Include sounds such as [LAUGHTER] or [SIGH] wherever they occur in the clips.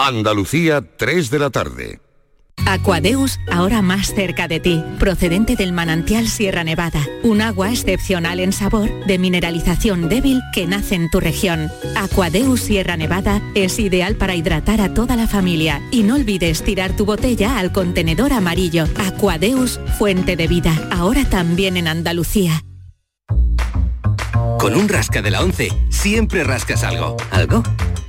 Andalucía, 3 de la tarde. Aquadeus, ahora más cerca de ti, procedente del manantial Sierra Nevada, un agua excepcional en sabor, de mineralización débil que nace en tu región. Aquadeus Sierra Nevada es ideal para hidratar a toda la familia y no olvides tirar tu botella al contenedor amarillo. Aquadeus, fuente de vida, ahora también en Andalucía. Con un rasca de la 11 siempre rascas algo. ¿Algo?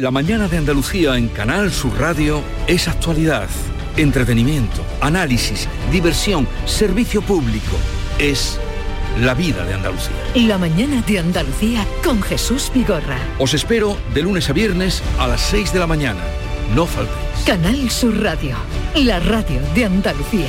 La mañana de Andalucía en Canal Sur Radio es actualidad, entretenimiento, análisis, diversión, servicio público. Es la vida de Andalucía. La mañana de Andalucía con Jesús Vigorra. Os espero de lunes a viernes a las 6 de la mañana. No faltéis. Canal Sur Radio, la radio de Andalucía.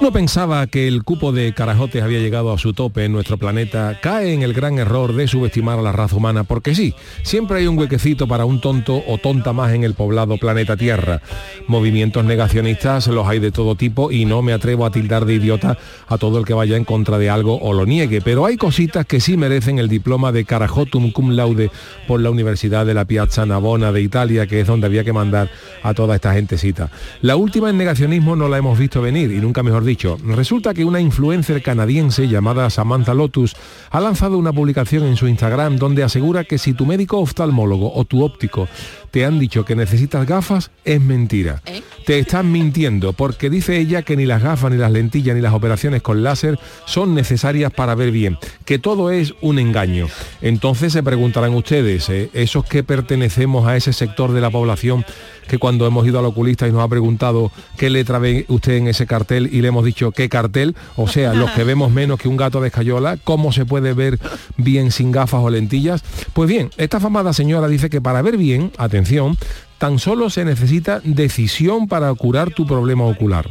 Uno pensaba que el cupo de carajotes había llegado a su tope en nuestro planeta, cae en el gran error de subestimar a la raza humana, porque sí, siempre hay un huequecito para un tonto o tonta más en el poblado planeta Tierra. Movimientos negacionistas los hay de todo tipo y no me atrevo a tildar de idiota a todo el que vaya en contra de algo o lo niegue, pero hay cositas que sí merecen el diploma de carajotum cum laude por la Universidad de la Piazza Navona de Italia, que es donde había que mandar a toda esta gentecita. La última en negacionismo no la hemos visto venir y nunca mejor. Resulta que una influencer canadiense llamada Samantha Lotus ha lanzado una publicación en su Instagram donde asegura que si tu médico oftalmólogo o tu óptico te han dicho que necesitas gafas, es mentira. Te están mintiendo porque dice ella que ni las gafas, ni las lentillas, ni las operaciones con láser son necesarias para ver bien, que todo es un engaño. Entonces se preguntarán ustedes, ¿eh? esos que pertenecemos a ese sector de la población que cuando hemos ido al oculista y nos ha preguntado qué letra ve usted en ese cartel y le hemos dicho qué cartel, o sea, [LAUGHS] los que vemos menos que un gato de escayola, ¿cómo se puede ver bien sin gafas o lentillas? Pues bien, esta famada señora dice que para ver bien, atención, tan solo se necesita decisión para curar tu problema ocular.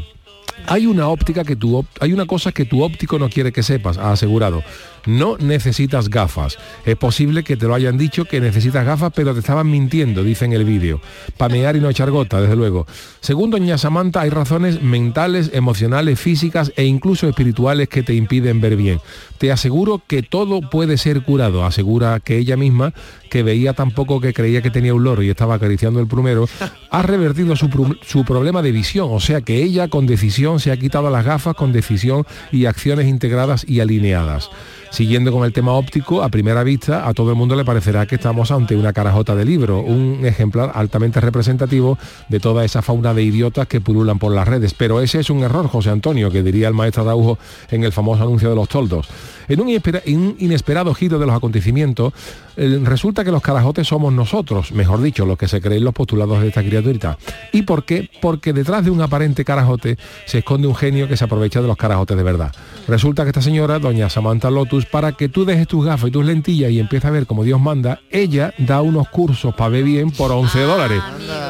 Hay una óptica que tu hay una cosa que tu óptico no quiere que sepas, ha asegurado. No necesitas gafas. Es posible que te lo hayan dicho que necesitas gafas, pero te estaban mintiendo, dice en el vídeo. Pamear y no echar gota, desde luego. Según doña Samantha, hay razones mentales, emocionales, físicas e incluso espirituales que te impiden ver bien. Te aseguro que todo puede ser curado, asegura que ella misma, que veía tampoco que creía que tenía un loro y estaba acariciando el plumero, [LAUGHS] ha revertido su, su problema de visión. O sea que ella con decisión se ha quitado las gafas con decisión y acciones integradas y alineadas. Siguiendo con el tema óptico, a primera vista a todo el mundo le parecerá que estamos ante una carajota de libro, un ejemplar altamente representativo de toda esa fauna de idiotas que pululan por las redes. Pero ese es un error, José Antonio, que diría el maestro Araujo en el famoso anuncio de los toldos. En un, inesperado giro de los acontecimientos, eh, resulta que los carajotes somos nosotros, mejor dicho, los que se creen los postulados de esta criaturita. ¿Y por qué? Porque detrás de un aparente carajote se esconde un genio que se aprovecha de los carajotes de verdad. Resulta que esta señora, doña Samantha Lotus, para que tú dejes tus gafas y tus lentillas y empieces a ver como Dios manda. Ella da unos cursos para ver bien por 11 dólares,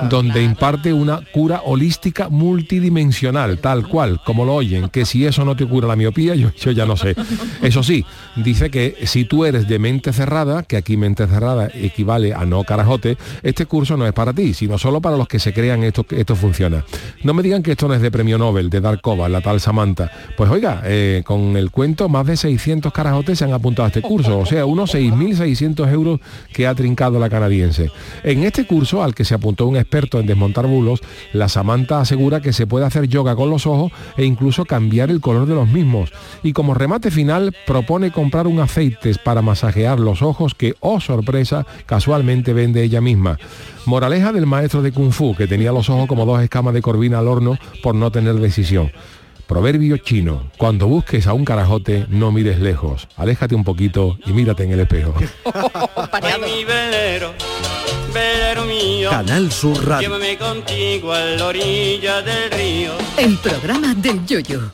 donde imparte una cura holística multidimensional, tal cual, como lo oyen, que si eso no te cura la miopía, yo, yo ya no sé. Eso sí, dice que si tú eres de mente cerrada, que aquí mente cerrada equivale a no carajote, este curso no es para ti, sino solo para los que se crean esto, esto funciona. No me digan que esto no es de premio Nobel, de Darkova, la tal Samantha. Pues oiga, eh, con el cuento, más de 600 carajotes se han apuntado a este curso, o sea, unos 6.600 euros que ha trincado la canadiense. En este curso, al que se apuntó un experto en desmontar bulos, la Samantha asegura que se puede hacer yoga con los ojos e incluso cambiar el color de los mismos. Y como remate final, propone comprar un aceite para masajear los ojos que, oh sorpresa, casualmente vende ella misma. Moraleja del maestro de Kung Fu, que tenía los ojos como dos escamas de corvina al horno por no tener decisión. Proverbio chino, cuando busques a un carajote, no mires lejos, aléjate un poquito y mírate en el espejo. [LAUGHS] Ay, mi velero, velero mío. Canal Sur Radio. Llévame contigo a la orilla del río. El programa del yoyo.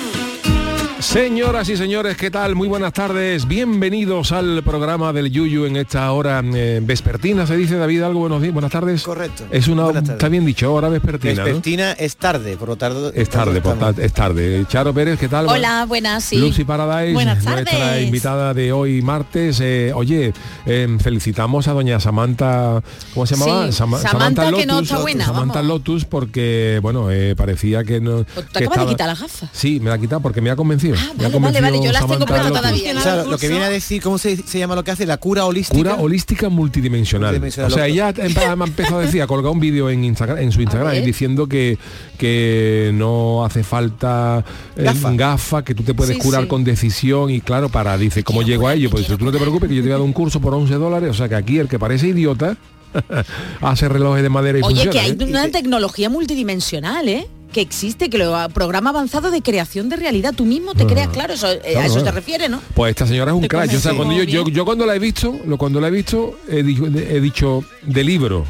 Señoras y señores, ¿qué tal? Muy buenas tardes. Bienvenidos al programa del Yuyu en esta hora eh, vespertina. ¿Se dice David algo? Buenos días, buenas tardes. Correcto. Es una, está bien dicho, hora vespertina. ¿no? Vespertina es tarde, por lo tarde. Es tarde, por estamos- ta- es tarde. Charo Pérez, ¿qué tal? Hola, buenas, sí. Lucy Paradise, Buenas nuestra tardes. invitada de hoy martes. Eh, oye, eh, felicitamos a doña Samantha, ¿cómo se llamaba? Sí, Sama- Samantha, que no está buena, Samantha vamos. Lotus, porque, bueno, eh, parecía que no... Te que acabas de quitar las gafas. Sí, me la ha quitado porque me ha convencido. Me ha vale, vale, convencido vale, yo las tengo Samantha puestas Lotus. todavía. O sea, lo que viene a decir, ¿cómo se, se llama lo que hace? La cura holística. Cura holística multidimensional. Multidimensional, O sea, ella empe- me empezó a decir, a colgar un vídeo en Instagram, en su Instagram, diciendo que, que no hace falta eh, Gafa. gafa, que tú te puedes Sí, curar sí. con decisión y claro, para, dice, ¿cómo llego a ello? Pues dice, tú no te preocupes, que yo te voy a dar un curso por 11 dólares, o sea que aquí el que parece idiota [LAUGHS] hace relojes de madera y Oye, funciona. que hay ¿eh? una tecnología multidimensional, ¿eh? Que existe, que lo programa avanzado de creación de realidad. Tú mismo te creas, claro, eso, eh, a eso claro. te refiere, ¿no? Pues esta señora es un crack. Yo, o sea, convenció cuando yo, yo, bien. yo cuando la he visto, lo, cuando la he visto, he dicho, he dicho de libro.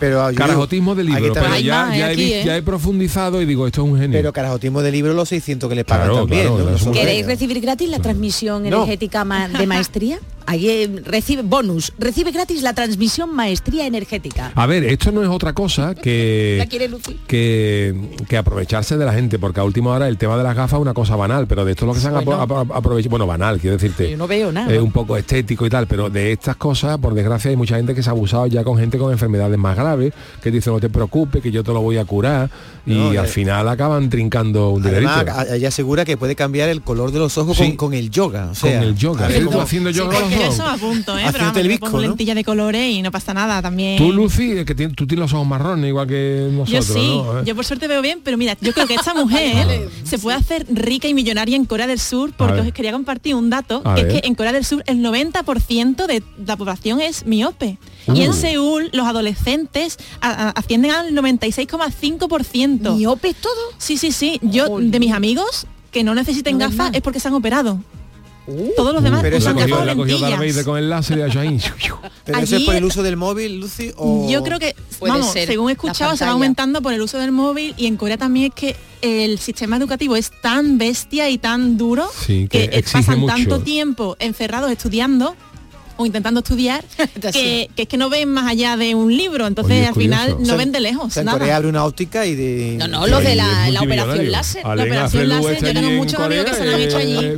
Pero, ah, yo Carajotismo de libro, pero ya, más, ya, aquí, ¿eh? ya he profundizado y digo, esto es un genio. Pero carajotismo de libro los 600 que le pagan Claro, también. ¿Queréis recibir gratis la transmisión No. energética de maestría? [LAUGHS] Ahí eh, recibe bonus, recibe gratis la transmisión maestría energética. A ver, esto no es otra cosa [LAUGHS] ¿La que, quiere Lucy? que, que aprovecharse de la gente, porque a última hora el tema de las gafas es una cosa banal, pero de esto es lo que se han Bueno. aprovechado, bueno, banal, quiero decirte. Yo no veo nada. eh, un poco estético y tal, pero de estas cosas, por desgracia, hay mucha gente que se ha abusado ya con gente con enfermedades más graves, que dice no te preocupes, que yo te lo voy a curar, y No, al eh, final acaban trincando un dinerito. Además, ella asegura que puede cambiar el color de los ojos Sí. con, con el yoga. O Con el yoga. ver ¿Sí? ¿Tú cómo- haciendo yoga eso a punto, ¿eh? Pero vamos, el yo bizco, pongo ¿no? lentillas de colores y no pasa nada también. Tú, Lucy, eh, que tú tienes los ojos marrones, igual que yo nosotros, sí, ¿no? ¿Eh? yo por suerte veo bien, pero mira, yo creo que esta mujer [LAUGHS] se puede hacer rica y millonaria en Corea del Sur porque os quería compartir un dato, A que ver. es que en Corea del Sur el 90% de la población es miope. Y en Uh. Seúl los adolescentes a- a- ascienden al 96,5%. ¿Miopes todo? Sí, sí, sí. Yo, de mis amigos que no necesiten No gafas es porque se han operado. Todos los demás Pero Uh, la usan eso cogió, gafas o la cogió Darth lentillas. Vader con el láser y. [LAUGHS] Pero eso es Allí- por el uso del móvil, Lucy, o... Yo creo que, vamos, ser, según he escuchado, se va aumentando por el uso del móvil y en Corea también es que el sistema educativo es tan bestia y tan duro Sí, que pasan mucho. tanto tiempo encerrados estudiando o intentando estudiar [LAUGHS] que, que es que no ven más allá de un libro, entonces Oye, al final no O sea, ven de O lejos. sea, en nada. Corea abre una óptica y de... No, no, lo de la, la operación láser. La operación láser, yo tengo muchos amigos que se lo han hecho allí.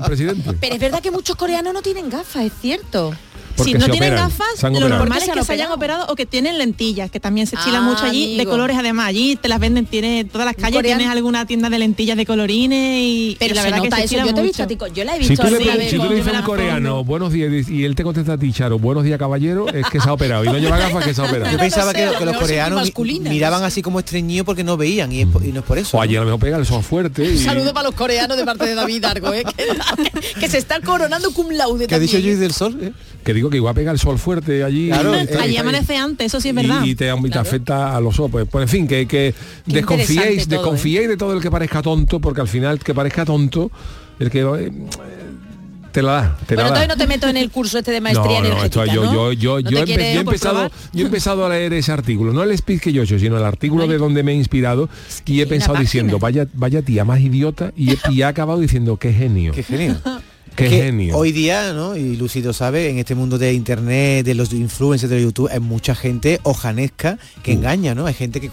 Pero es verdad que muchos coreanos no tienen gafas, es cierto. Porque si no tienen operan, gafas, lo operado. normal es que se hayan operado. o que tienen lentillas, que también se chila Ah, mucho allí, de colores además. Allí te las venden, tiene todas las calles, tienes alguna tienda de lentillas de colorines y, y Pero la verdad nota que se eso. Yo te he visto a ti, yo la he Si visto tú, le, si tú le dices a me un coreano, pongo. buenos días, y él te contesta a ti, Charo, buenos días, caballero, es que se ha operado. Y no lleva [LAUGHS] gafas, que se ha operado. Yo pensaba que, los son coreanos miraban así como estreñidos porque no veían y, es po- y no es por eso. O ¿no? allí a lo mejor pega el sol fuerte. Un saludo para los coreanos de parte de David Argo, ¿eh? [LAUGHS] que, se está coronando cum laude ¿Qué ha dicho. Luis del Sol? eh? Que digo que igual pega el sol fuerte allí. Claro, y- eh, y- Allí y- amanece antes, eso sí es y- verdad. Y, te, y te afecta a los ojos. Pues, pues, en fin, que, que desconfiéis, todo, desconfiéis de todo el que parezca tonto, porque al final que parezca tonto, el que eh, te la da, te Bueno, la da. entonces no te meto en el curso este de maestría no, no, esto energética, yo, ¿no? yo, yo, ¿No yo, empe- yo he empezado, yo he empezado a leer ese artículo, no el speech que yo he hecho, sino el artículo de donde me he inspirado y he pensado página. diciendo, vaya, vaya tía más idiota y, he- y he acabado diciendo, qué genio. Qué genio. [LAUGHS] Qué Que genio. Hoy día, ¿no? Y Lucido sabe, en este mundo de internet, de los influencers de YouTube, hay mucha gente ojanesca que engaña, ¿no? Hay gente que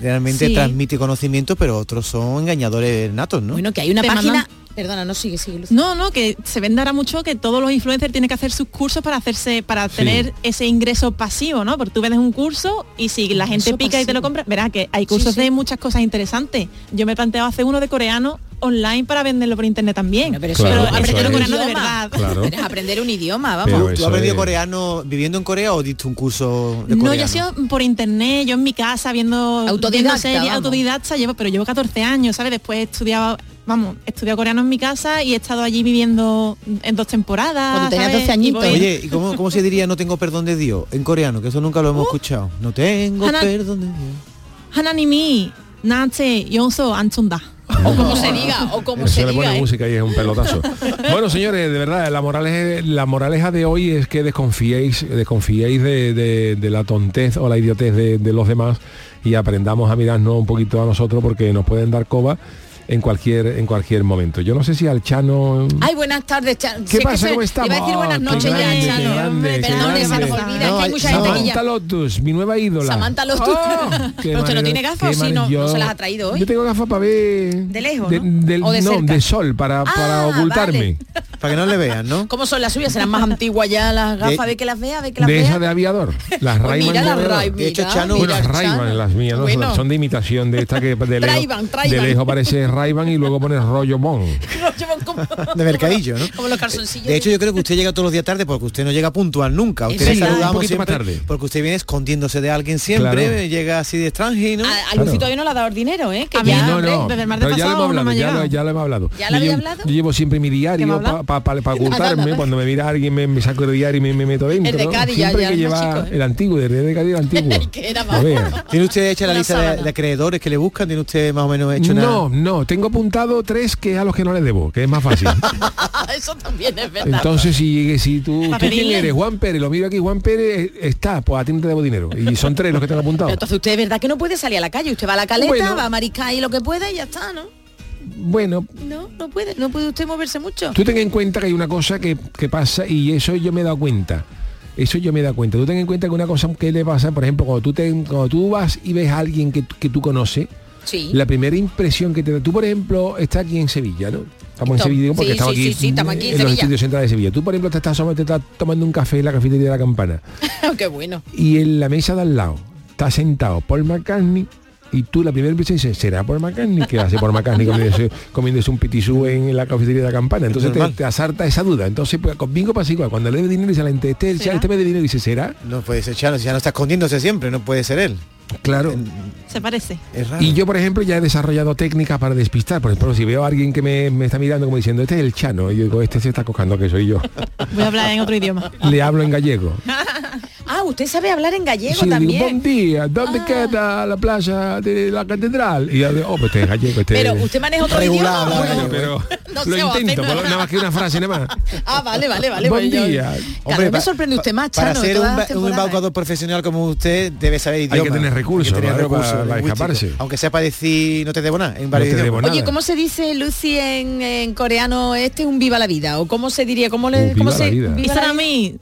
realmente Sí. transmite conocimiento, pero otros son engañadores natos, ¿no? Bueno, que hay una Te página... mandan- Perdona, no sigue, sigue, Lucy. No, no, que se vende ahora mucho que todos los influencers tienen que hacer sus cursos para hacerse, para Sí. tener ese ingreso pasivo, ¿no? Porque tú vendes un curso y si la gente pica y te lo compra, verás que hay cursos sí. de muchas cosas interesantes. Yo me he planteado hacer uno de coreano online para venderlo por internet también. pero eso- Claro, pero eso aprender es. coreano de Idioma. verdad. Claro. Pero aprender un idioma, vamos. ¿Tú has aprendido es- coreano viviendo en Corea o diste un curso de No, coreano? yo he sido por internet, yo en mi casa viendo Autodidacta, viendo series, vamos. autodidacta, llevo, pero llevo 14 años, ¿sabes? Después he estudiado, vamos, he estudiado coreano en mi casa y he estado allí viviendo en dos temporadas. Cuando tenías ¿sabes? 12 Y añitos. Oye, ¿y cómo, cómo se diría no tengo perdón de Dios en coreano? Que eso nunca lo hemos escuchado. No tengo Hana- perdón de Dios. 하 Nace Yonso Anzunda. O como se diga, o como se, se le pone diga, ¿eh? música y es un pelotazo. [LAUGHS] bueno, señores, de verdad, la moraleja, de hoy es que desconfiéis, desconfiéis de, la tontez o la idiotez de los demás y aprendamos a mirarnos un poquito a nosotros porque nos pueden dar coba en cualquier en cualquier momento. Yo no sé si al Chano Ay, buenas tardes, Chano. ¿Qué Si es que pasa? se- ¿Cómo Iba a estamos? decir buenas noches ya, Chano. grande, Perdón, se nos grande. olvida, No, que hay mucha gente que Samantha ya... Lotus, mi nueva ídola. Samantha Lotus. Oh, [LAUGHS] Pero usted no tiene gafas, ¿o sí? No- no se las ha traído hoy. Yo tengo gafas para ver. De lejos, de, ¿no? del- O de no, de sol, para, para Ah, ocultarme. [LAUGHS] Para que no le vean, ¿no? ¿Cómo son las suyas? ¿Serán más antiguas ya las gafas? De- ¿Ve que las vea? ¿Ve que las De vea? esa de aviador. [LAUGHS] Las Pues Rayman mira de las. Ray, De hecho, Chano- Bueno, Chano. Rayban las mías, ¿no? Bueno. Son de imitación de esta que de lejos, de lejos parece Rayban y luego pones rollo bon. [LAUGHS] De mercadillo, ¿no? como los calzoncillos. De hecho, yo creo que usted llega todos los días tarde porque usted no llega puntual nunca. Usted le saludamos siempre tarde. porque usted viene escondiéndose de alguien siempre, Claro. llega así de extranjero. a, a Claro. Todavía no le ha dado dinero, ¿eh? Que A mí ya, no, no, desde el martes pero ya pasado hemos no me hablado, ha ya lo, llegado. ya lo hemos hablado. ¿Ya lo yo, hablado? yo llevo siempre mi ¿Qué me diario para hablado? [LAUGHS] ocultarme, nada. cuando me mira alguien me, me saco el diario y me, me meto dentro. El de ¿no? Cádiz siempre ya que chico, ¿eh? el antiguo, de de Cádiz el antiguo. [LAUGHS] que era A. ¿Tiene usted hecha la lista de, acreedores que le buscan? ¿Tiene usted más o menos hecho una...? No, no, tengo apuntado tres que es a los que no les debo, que es más fácil. [LAUGHS] Eso también es verdad. Entonces si, si tú, Pa' ¿tú quién eres? Juan Pérez, lo miro aquí, Juan Pérez eh, está, pues a ti no te debo dinero. Y son tres los que tengo apuntados. Pero entonces usted es verdad que no puede salir a la calle. Usted va a la caleta, Bueno. va a mariscar y lo que pueda y ya está, ¿no? Bueno, No, no puede. No puede usted moverse mucho. Tú ten en cuenta que hay una cosa que, que pasa y eso yo me he dado cuenta. Eso yo me he dado cuenta. Tú ten en cuenta que una cosa que le pasa, por ejemplo, cuando tú, te- cuando tú vas y ves a alguien que, que tú conoces, Sí. la primera impresión que te da, tú por ejemplo estás aquí en Sevilla, ¿no? Estamos en Sevilla porque sí, estamos sí, aquí, sí, sí, estamos aquí en en los estudios centrales de Sevilla. Tú por ejemplo te estás, te estás tomando un café en la cafetería de la campana [LAUGHS] Qué bueno. y en la mesa de al lado está sentado Paul McCartney y tú la primera impresión dices, ¿será Paul McCartney? que hace Paul McCartney comiéndose, [LAUGHS] comiéndose un pitisú en la cafetería de la campana? Entonces te, te asarta esa duda. Entonces, pues conmigo pasa igual. Cuando le debe dinero dice a la gente, este, este me debe dinero, dice, ¿será? No puede ser Chano, si ya no está escondiéndose siempre, no puede ser él. Claro. Se parece. Es raro. Y yo, por ejemplo, ya he desarrollado técnicas para despistar. Por ejemplo, si veo a alguien que me, me está mirando como diciendo, este es el chano, y yo digo, este se está cojando que soy yo. Voy a hablar en otro idioma. Le hablo en gallego. [LAUGHS] Ah, usted sabe hablar en gallego Sí, le digo, también. buen día, ¿dónde queda la playa de la catedral? Y yo digo, oh, pues este es gallego, este Pero usted maneja otro Regular, idioma. Bueno, pero [LAUGHS] No lo intento, lo- nada. más que una frase nada más. [LAUGHS] Ah, vale, vale, vale. Buen pues yo- día. Cada vez me sorprende usted más, Para Chano, de ser un, un embaucador profesional como usted debe saber idioma. que tener recursos, Hay que tener claro, recursos para- para escaparse. Aunque sea para decir no te debo nada en te debo nada. Oye, ¿cómo se dice Lucy en, en coreano? Este es un viva la vida. ¿O cómo se diría? ¿Cómo le Un cómo viva se la vida. viva la Salmi.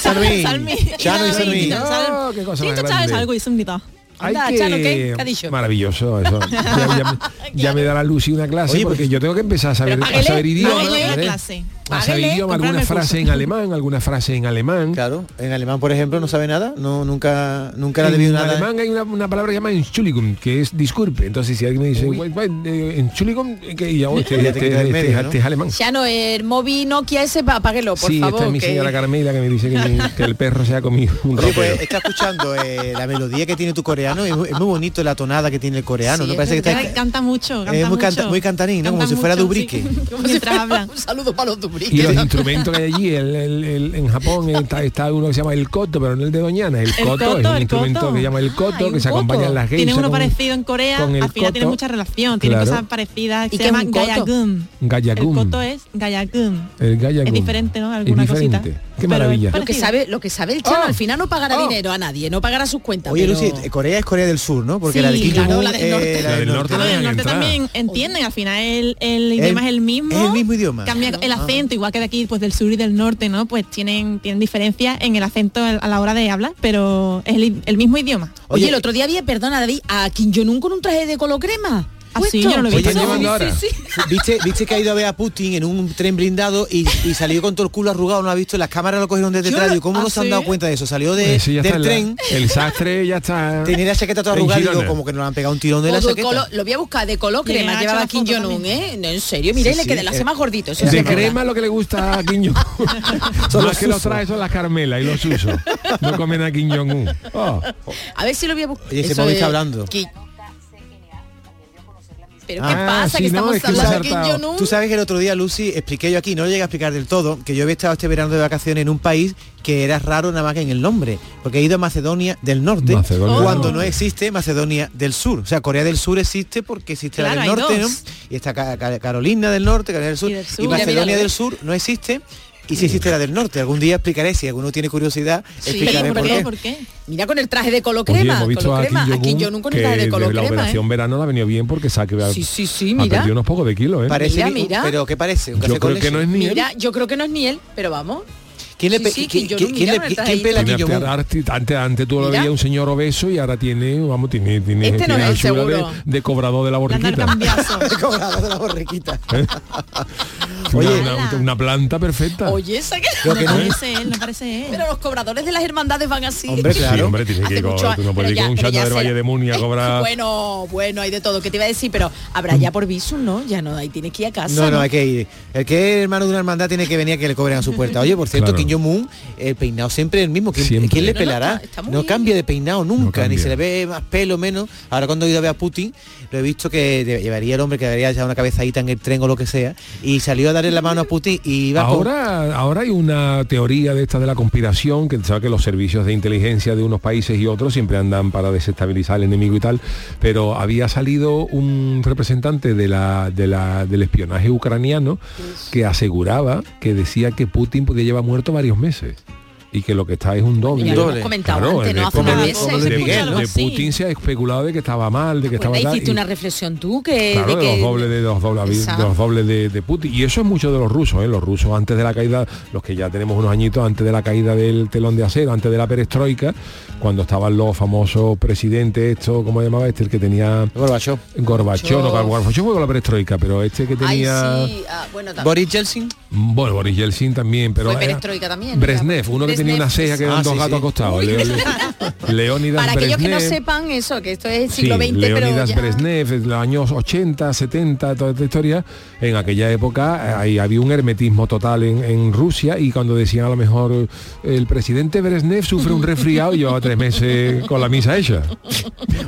Salmi. Salmi. Chano y Salmi. Oh, qué cosa Sí, más tú sabes grande. algo y subnita. Hay Anda, que-. Maravilloso eso. Ya, [LAUGHS] ya- ya me dará Lucy una clase Oye, porque pues- yo tengo que empezar a saber, Pero a saber idioma. páguele la ¿eh? clase. A saber Páguele, idioma, comprarme alguna el frase en alemán, alguna frase en alemán. Claro, en alemán, por ejemplo, no sabe nada, no nunca nunca le ha debido En nada. alemán hay una, una palabra que llama Entschuldigung, que es disculpe. Entonces si alguien me dice. "Wait, wait, eh, Entschuldigung, que ya, oh, este, Ya te este- este- medio, este ¿no? es alemán. El móvil Nokia ese, pa- apáguelo, por sí, favor. esta es mi que- señora Carmela que me dice que, mi- que el perro se ha comido un Oye, ropero. pues está escuchando eh, la melodía que tiene tu coreano coreano, es muy, es muy bonito la tonada que tiene el coreano, Sí, ¿no? es Parece que está... canta mucho, canta es muy, canta- mucho. muy cantarín, ¿no? Como si fuera Dubrique. sí. [LAUGHS] [LAUGHS] Un saludo para los dubriques. Y los instrumentos que hay allí, el- el- el- en Japón está, está uno que se llama el koto, pero no el de Doñana, el, El koto, es koto, un instrumento koto. que se llama el koto, que se acompaña en las Tiene geishas uno con- parecido en Corea, al final tiene koto. mucha relación, tiene Claro. cosas parecidas, ¿Y se llama koto? Gayagum. El koto es Gayagum. El gayagum. Es diferente, ¿no? Alguna cosita. Qué maravilla. Lo que sabe, lo que sabe el chano al final no pagará dinero a nadie, no pagará sus cuentas. Oye, pero- Lucy, eh, Corea es Corea del Sur, ¿no? Porque Sí, la de Kim claro, Jong-un la del norte. la del norte. Bueno, en el norte también entienden, al final el, el idioma es el mismo. Es el mismo idioma. Cambia el Ah. acento, igual que de aquí, pues del sur y del norte, ¿no? Pues tienen, tienen diferencias en el acento a la hora de hablar, pero es el, el mismo idioma. Oye, Oye, el otro día vi, perdona David, a Kim Jong-un con un traje de color crema. Sí, puesto. yo no lo he Oye, visto. están llevando ahora. Sí, sí. ¿Viste, viste que ha ido a ver a Putin en un tren blindado y, y salió con todo el culo arrugado, no ha visto, las cámaras lo cogieron desde detrás, lo- y ¿cómo ¿Ah, no se han dado cuenta de eso? Salió de, está del en la- tren, el sastre ya está. [LAUGHS] tenía la chaqueta toda arrugada y digo, Girona. como que nos han pegado un tirón de la Todo chaqueta. lo voy a buscar de color crema, llevaba la Kim Jong-un. ¿eh? No, en serio, mira, y Sí, le sí, queda, la hace eh, más gordito. eso De crema lo que le gusta a Kim Jong-un. [LAUGHS] [LAUGHS] Los que los usos. trae son las Carmela y los usos. No comen a Kim Jong-un. A ver si lo voy a buscar. Oye, hablando. Pero qué Ah, pasa, sí, que no, estamos es que hablando. Jong-un. Tú sabes que el otro día, Lucy, expliqué yo aquí, no lo llegué a explicar del todo, que yo había estado este verano de vacaciones en un país que era raro nada más que en el nombre, porque he ido a Macedonia del Norte, Macedonia cuando no existe Macedonia del Sur. O sea, Corea del Sur existe porque existe Claro, la del Norte. ¿no? Y está Ca- Ca- Carolina del Norte, Carolina del Sur, Y del sur. Macedonia del ¿eh? Sur no existe. Y si existe la del norte, algún día explicaré, si alguno tiene curiosidad, Sí, explicaré ¿por por qué? qué. ¿Por qué? Mira con el traje de color Oye, crema. hemos visto color a crema. Kim A Kim Jong-un Jong-un con que el traje de color la crema. operación ¿eh? verano le ha venido bien porque se ha, quedado- Sí, sí, sí, ha mira. perdido unos pocos de kilos, ¿eh? Parece Mira, mira. pero ¿qué parece? ¿Un Yo café con creo que no leche? es ni él. Mira, yo creo que no es ni él, pero vamos. ¿Quién le Sí, sí, quién- Kim quién- Jong-un, quién mira, le- el quién trajito. pela a Tiene Kim Jong-un? arte- antes, antes tú lo veías un señor obeso y ahora tiene, vamos, tiene, tiene, Este no tiene es el de, [LAUGHS] de cobrador de la borriquita. cambiazo. Cobrado de la borriquita. Una, Oye, una- una planta perfecta. Oye, esa que... Lo No que no- parece él, no parece él. Pero los cobradores de las hermandades van así. Hombre, Sí, claro. hombre, tiene que Hace co- mucho- tú no puedes ir con un chato del Valle de Muni a [LAUGHS] cobrar. Bueno, bueno, hay de todo. ¿Qué te iba a decir? Pero habrá ya por visum, ¿no? Ya no, ahí tienes que ir a casa. No, no, hay que ir. El que es hermano de una hermandad tiene que venir a que le cobren a su puerta. Oye, por cierto. Kim Jong-un, el peinado siempre es el mismo. ¿Quién, Siempre. quién le No, no, pelará? no cambia de peinado nunca, ni se le ve más pelo, menos. Ahora cuando he ido a ver a Putin, lo he visto que llevaría el hombre que debería echar una cabezadita en el tren o lo que sea, y salió a darle la mano a Putin y iba con- Ahora, ahora hay una teoría de esta de la conspiración, que sabe que los servicios de inteligencia de unos países y otros siempre andan para desestabilizar al enemigo y tal, pero había salido un representante de la, de la- del espionaje ucraniano que aseguraba que decía que Putin podía llevar muerto varios meses. Y que lo que está es un doble. Ya lo hemos comentado Claro, antes, no hace de Miguel, de ¿no? Putin se ha especulado de que estaba mal, de que Pues estaba ahí tal, hiciste y- una reflexión tú que... Claro, de de, que los dobles de los dobles, de los dobles de, de Putin. Y eso es mucho de los rusos, ¿eh? Los rusos antes de la caída, los que ya tenemos unos añitos antes de la caída del telón de acero, antes de la perestroika, cuando estaban los famosos presidentes, esto, ¿cómo llamaba este? El que tenía Gorbachev. Gorbachov, no, Gorbachov fue con la perestroika, pero este que Ay, tenía. sí, ah, bueno, también. Boris Yeltsin. Bueno, Boris Yeltsin también, pero. Fue perestroika también, Brezhnev, uno que tenía una ceja que eran Ah, dos sí, gatos sí. acostados. Leo- Leónidas Para aquellos que no sepan eso, que esto es Sí, siglo XX, pero Leonidas ya... Brezhnev, en los años 80, 70, toda esta historia, en aquella época eh, ahí había un hermetismo total en, en Rusia y cuando decían a lo mejor el presidente Brezhnev sufre un resfriado y llevaba tres meses con la misa hecha.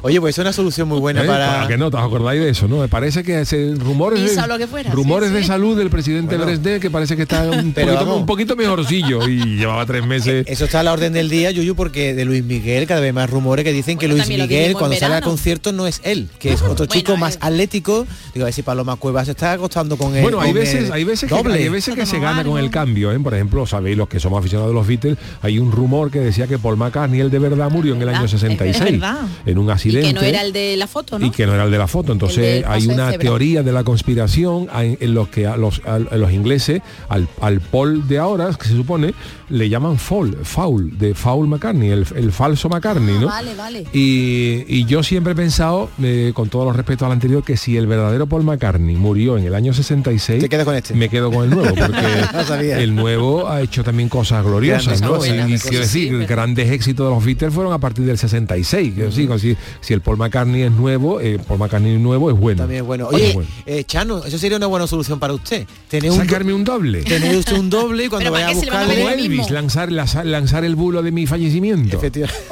Oye, pues es una solución muy buena ¿Eh? para... que no, ¿te acordáis de eso? ¿no? Me parece que ese, rumores, de, o lo que fuera, rumores sí, de salud del presidente Bueno. Brezhnev que parece que está un, Pero poquito, un poquito mejorcillo y llevaba tres meses. Eso está a la orden del día, Yuyu, porque de Luis Miguel cada vez más rumores que dicen que Bueno, Luis también lo Miguel cuando sale al verano. concierto no es él, que es otro Bueno, chico más atlético. Digo, a ver si Paloma Cuevas se está acostando con él. Bueno, hay veces, el hay veces que, doble. hay veces que se gana con el cambio, ¿eh? Por ejemplo, sabéis los que somos aficionados a los Beatles, hay un rumor que decía que Paul McCartney, el de verdad, murió en el verdad, año es 66 verdad. en un Y accidente. que no era el de la foto, ¿no? y que no era el de la foto. Entonces hay de una teoría de la conspiración en, en los que a los, a- a los ingleses, al, al Paul de ahora, que se supone, le llaman Fall, Foul, de Foul McCartney, el, el falso McCartney, Ah, ¿no? Vale, vale. Y, y yo siempre he pensado, eh, con todo los respeto al anterior, que si el verdadero Paul McCartney murió en el año 66, Te con este. me quedo con el nuevo, porque [LAUGHS] No el nuevo ha hecho también cosas gloriosas, Grandes ¿no? cosas, Y- quiero decir, sí, pero- grandes éxitos de los Beatles fueron a partir del 66. Quiero decir, si, si el Paul McCartney es nuevo, eh, Paul McCartney nuevo es bueno. También es bueno. Es Oye, bueno. eh, Chano, eso sería una buena solución para usted. Tener un, sacarme un doble. tener usted un doble y cuando Pero ¿para vaya a mismo? Elvis, lanzar, lanza- lanzar el bulo de mi fallecimiento. Efectivamente.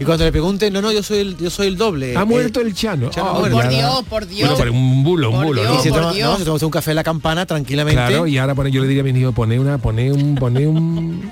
Y cuando le pregunten, no, no, yo soy el, yo soy el doble. Ha Eh, muerto el Chano. Chano Oh, muerto. Por. Dios, por Dios. Bueno, pero un bulo, un Por bulo, Dios, ¿no? Y se toma, no, se toma usted un café en la campana tranquilamente. Claro, y ahora pone- yo le diría a mi hijo, pone una, pone un, pone un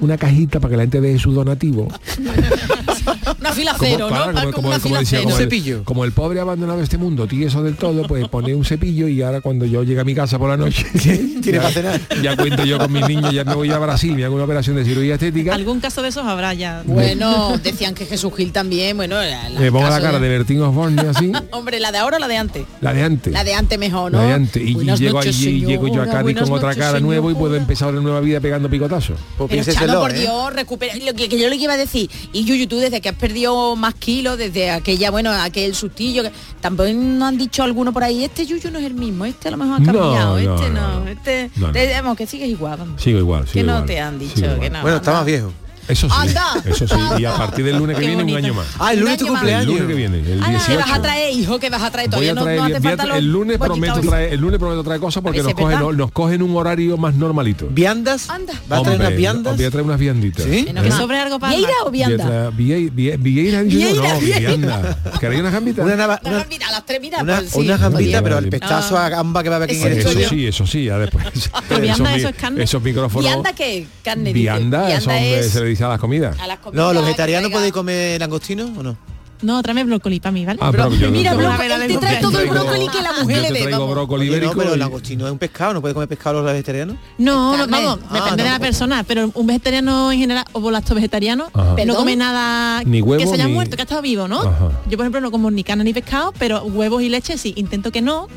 una cajita para que la gente dé su donativo. [LAUGHS] Una fila Como- cero, claro, ¿no? como, como- una como fila decía, cero. como el, cepillo. como el pobre abandonado de este mundo, tieso del todo, pues pone un cepillo y ahora cuando yo llegue a mi casa por la noche, [LAUGHS] Tiene ya, cenar. ya cuento yo con mis niños, ya me voy a Brasil, me hago una operación de cirugía estética, Algún caso de esos habrá ya. Bueno, decían que Jesús Gil también, bueno, la- la- me pongo la cara de Bertín Osborne así, [LAUGHS] Hombre, la de ahora o la de antes. la de antes. La de antes mejor, ¿no? La de antes. Y, y llego noches, allí, llego yo a Cádiz con otra cara nueva y puedo empezar una nueva vida pegando picotazos. Pues Pero Chano, por ¿eh? Dios, recupera. Lo que, que yo le iba a decir, y Yuyu, tú desde que has perdido más kilos, desde aquella, bueno, aquel sustillo, que también nos han dicho alguno por ahí, este Yuyu no es el mismo, este a lo mejor ha No, cambiado, no, este no, no, no. este. No, no. te- vamos, que sigues igual, vamos. Sigo igual, que no igual, te han dicho, que no. Bueno, está más viejo. Eso sí, Anda. eso sí. Y a partir del lunes que Qué viene un año más. Ah, el Un lunes tu año más. El cumpleaños. lunes que viene, el Ah, ¿qué 18. vas a traer, hijo? ¿Qué vas a traer? Voy Todavía a no, traer, no hace voy a falta traer- los el lunes bollitos. prometo traer, el lunes prometo traer cosas porque ver nos cogen, verdad. nos cogen un horario más normalito. ¿Viandas? Anda. ¿Va a traer Hombre, unas viandas? Voy a traer unas vianditas. Que sobre algo para ¿Vieira o vianda? Vie- Vie- Vieira, yo, Vieira, no, Vieira. vianda. ¿Queréis unas gambitas? Una, nava- Una a las tres, mira, una, sí, una gambita, podía. pero el pestazo a gamba que va a en el Eso sí, eso sí, ya después. Pero vianda, eso es carne. Esos micrófonos. ¿Vianda qué? Carne, dice. Vianda, se le a las comidas. a las comidas No, ¿los vegetarianos podéis comer langostino o no? No, tráeme brócoli para mí, ¿vale? Ah, pero yo- Mira, él te trae todo el brócoli que la mujer le dé. traigo brócoli no, pero el langostino es un pescado, ¿no puede comer pescado los vegetarianos? No, no, vamos, Ah, depende de la no. persona, pero un vegetariano en general o volacto vegetariano Ajá. no come nada Ni huevo, que se haya ni- muerto, que ha estado vivo, ¿no? Ajá. Yo por ejemplo no como ni carne ni pescado, pero huevos y leche sí, intento que no.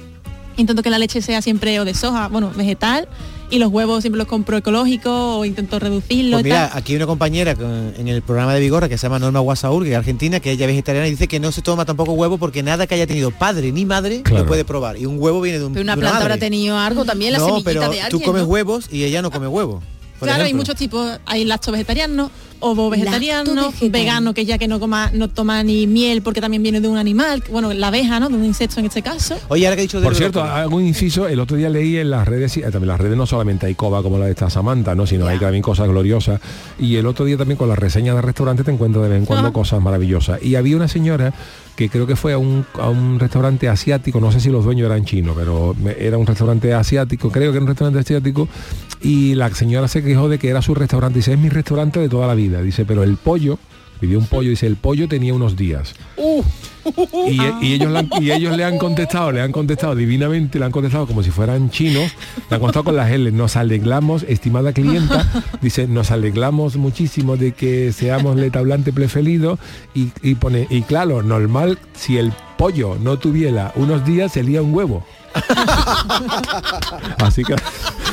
Intento que la leche sea siempre o de soja, bueno, vegetal, y los huevos siempre los compro ecológicos o intento reducirlo Pues mira, tal. aquí hay una compañera en el programa de Vigorra que se llama Norma Guasaur, que es argentina, que ella es vegetariana y dice que no se toma tampoco huevo porque nada que haya tenido padre ni madre Claro. lo puede probar. Y un huevo viene de un Pero una de planta habrá madre. tenido algo también, la No, semillita pero de alguien. tú comes ¿no? huevos y ella no come huevos. por Claro, hay muchos tipos, hay lacto vegetariano, ovo vegetariano, vegano, que ya que no coma, no toma ni miel porque también viene de un animal, bueno, la abeja, ¿no? De un insecto en este caso. Oye, ahora que he dicho de Por cierto, un inciso, el otro día leí en las redes, y también las redes no solamente hay coba como la de esta Samantha, ¿no? sino hay también cosas gloriosas. Y el otro día también con las reseñas de restaurantes te encuentras de vez en cuando cosas maravillosas. Y había una señora que creo que fue a un, a un restaurante asiático, no sé si los dueños eran chinos, pero era un restaurante asiático, creo que era un restaurante asiático, y la señora se quejó de que era su restaurante, dice, es mi restaurante de toda la vida, dice, pero el pollo, pidió un pollo, dice, el pollo tenía unos días. Y, y ellos le han- y ellos le han contestado, le han contestado divinamente, le han contestado como si fueran chinos, le han contestado con las L, nos alegramos, estimada clienta, dice, nos alegramos muchísimo de que seamos el tablante preferido. Y, y pone, y claro, normal, si el pollo no tuviera unos días, sería un huevo. [LAUGHS] Así que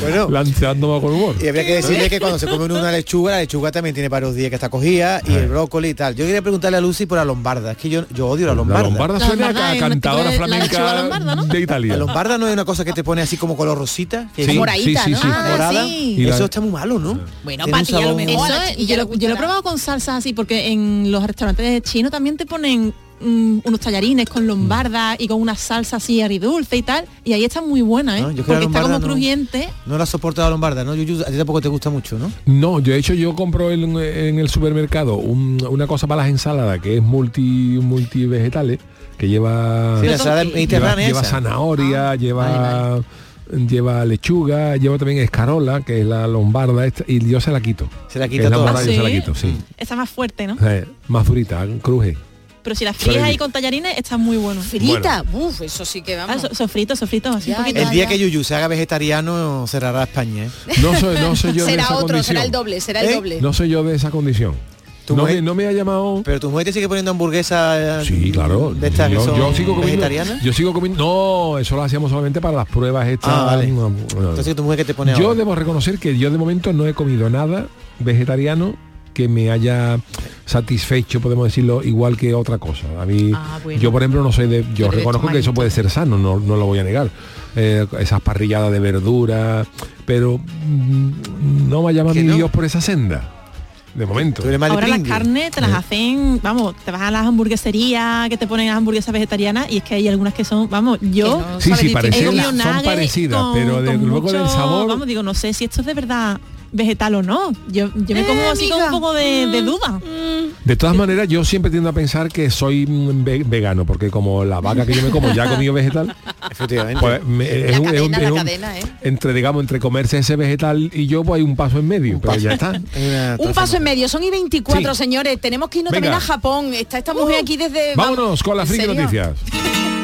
Bueno. lanzándome con humor. Y habría que decirle que cuando se come una lechuga, la lechuga también tiene varios días que está cogida y el brócoli y tal. Yo quería preguntarle a Lucy por la lombarda. Es que yo, yo odio la La lombarda. lombarda La suena lombarda a es un cantadora la flamenca lombarda, ¿no? de Italia. La lombarda no es una cosa que te pone así como color rosita. Que Sí, es Moradita, sí, ¿no? sí, sí. Ah, morada. sí. Y la- Eso está muy malo, ¿no? Bueno, para ti a lo mejor. Eso la yo, lo, yo lo he probado con salsas así, porque en los restaurantes chinos también te ponen mm, unos tallarines con lombarda y con una salsa así agridulce y tal, y ahí está muy buena, ¿eh? No, yo creo que la porque está como no- crujiente. No la soporto la lombarda, ¿no? Yuyu, a ti tampoco te gusta mucho, ¿no? No, yo de hecho yo compro en, en el supermercado un- una cosa para las ensaladas que es multi multi vegetales que lleva Sí, la ensalada lleva- mediterránea lleva zanahoria, lleva vale, lleva lechuga, lleva también escarola, que es la lombarda esta, y yo se la quito. Se la Que quita es la ¿Ah, se la sí? quito, sí. Está más fuerte, ¿no? Eh, más frita, cruje. Pero si la fríes ahí con tallarines, está muy bueno. Frita, uf, eso sí que Ah, vamos. so- sofrito, sofrito, así Ya, un poquito. El día ya. que Yuyu se haga vegetariano cerrará España, ¿eh? [LAUGHS] No soy, no soy yo de será esa otro, condición. será el doble, será el ¿Eh? doble. No soy yo de esa condición. Tu No mujer- me, no me ha llamado. Pero tu mujer te sigue poniendo hamburguesa eh, Sí, claro. de estas que yo, son yo sigo comiendo. vegetarianas. Yo sigo comiendo. No, eso lo hacíamos solamente para las pruebas estas. Ah, vale. No, no. Entonces tu mujer que te pone Yo ahora? debo reconocer que yo de momento no he comido nada vegetariano que me haya satisfecho, podemos decirlo, igual que otra cosa. A mí, Ah, bueno. yo por ejemplo no soy de, yo Pero reconozco que eso puede ser sano, no, no lo voy a negar. Eh, esas parrilladas de verdura, pero mm, no me llama ¿Que mi no? Dios por esa senda. De momento. Ahora las carnes te las Eh. hacen, vamos, te vas a las hamburgueserías que te ponen las hamburguesas vegetarianas y es que hay algunas que son, vamos, yo no Sí, sí, parecidas, son parecidas, con- pero de- luego del sabor- Vamos, digo, no sé si esto es de verdad vegetal o no. Yo, yo me como Eh, así con un poco de, de duda. De todas maneras, yo siempre tiendo a pensar que soy mm, ve- vegano, porque como la vaca que yo me como ya ha comido vegetal, Efectivamente. pues me- es La un- es un- cadena, es la un- cadena, ¿eh? entre digamos entre comerse ese vegetal y yo pues hay un paso en medio, pero ya está. [LAUGHS] Un paso en medio, son y 24, Sí. señores. Tenemos que irnos Venga. también a Japón. Está esta mujer aquí desde. Vámonos con las ¿en friki serio? noticias. [LAUGHS]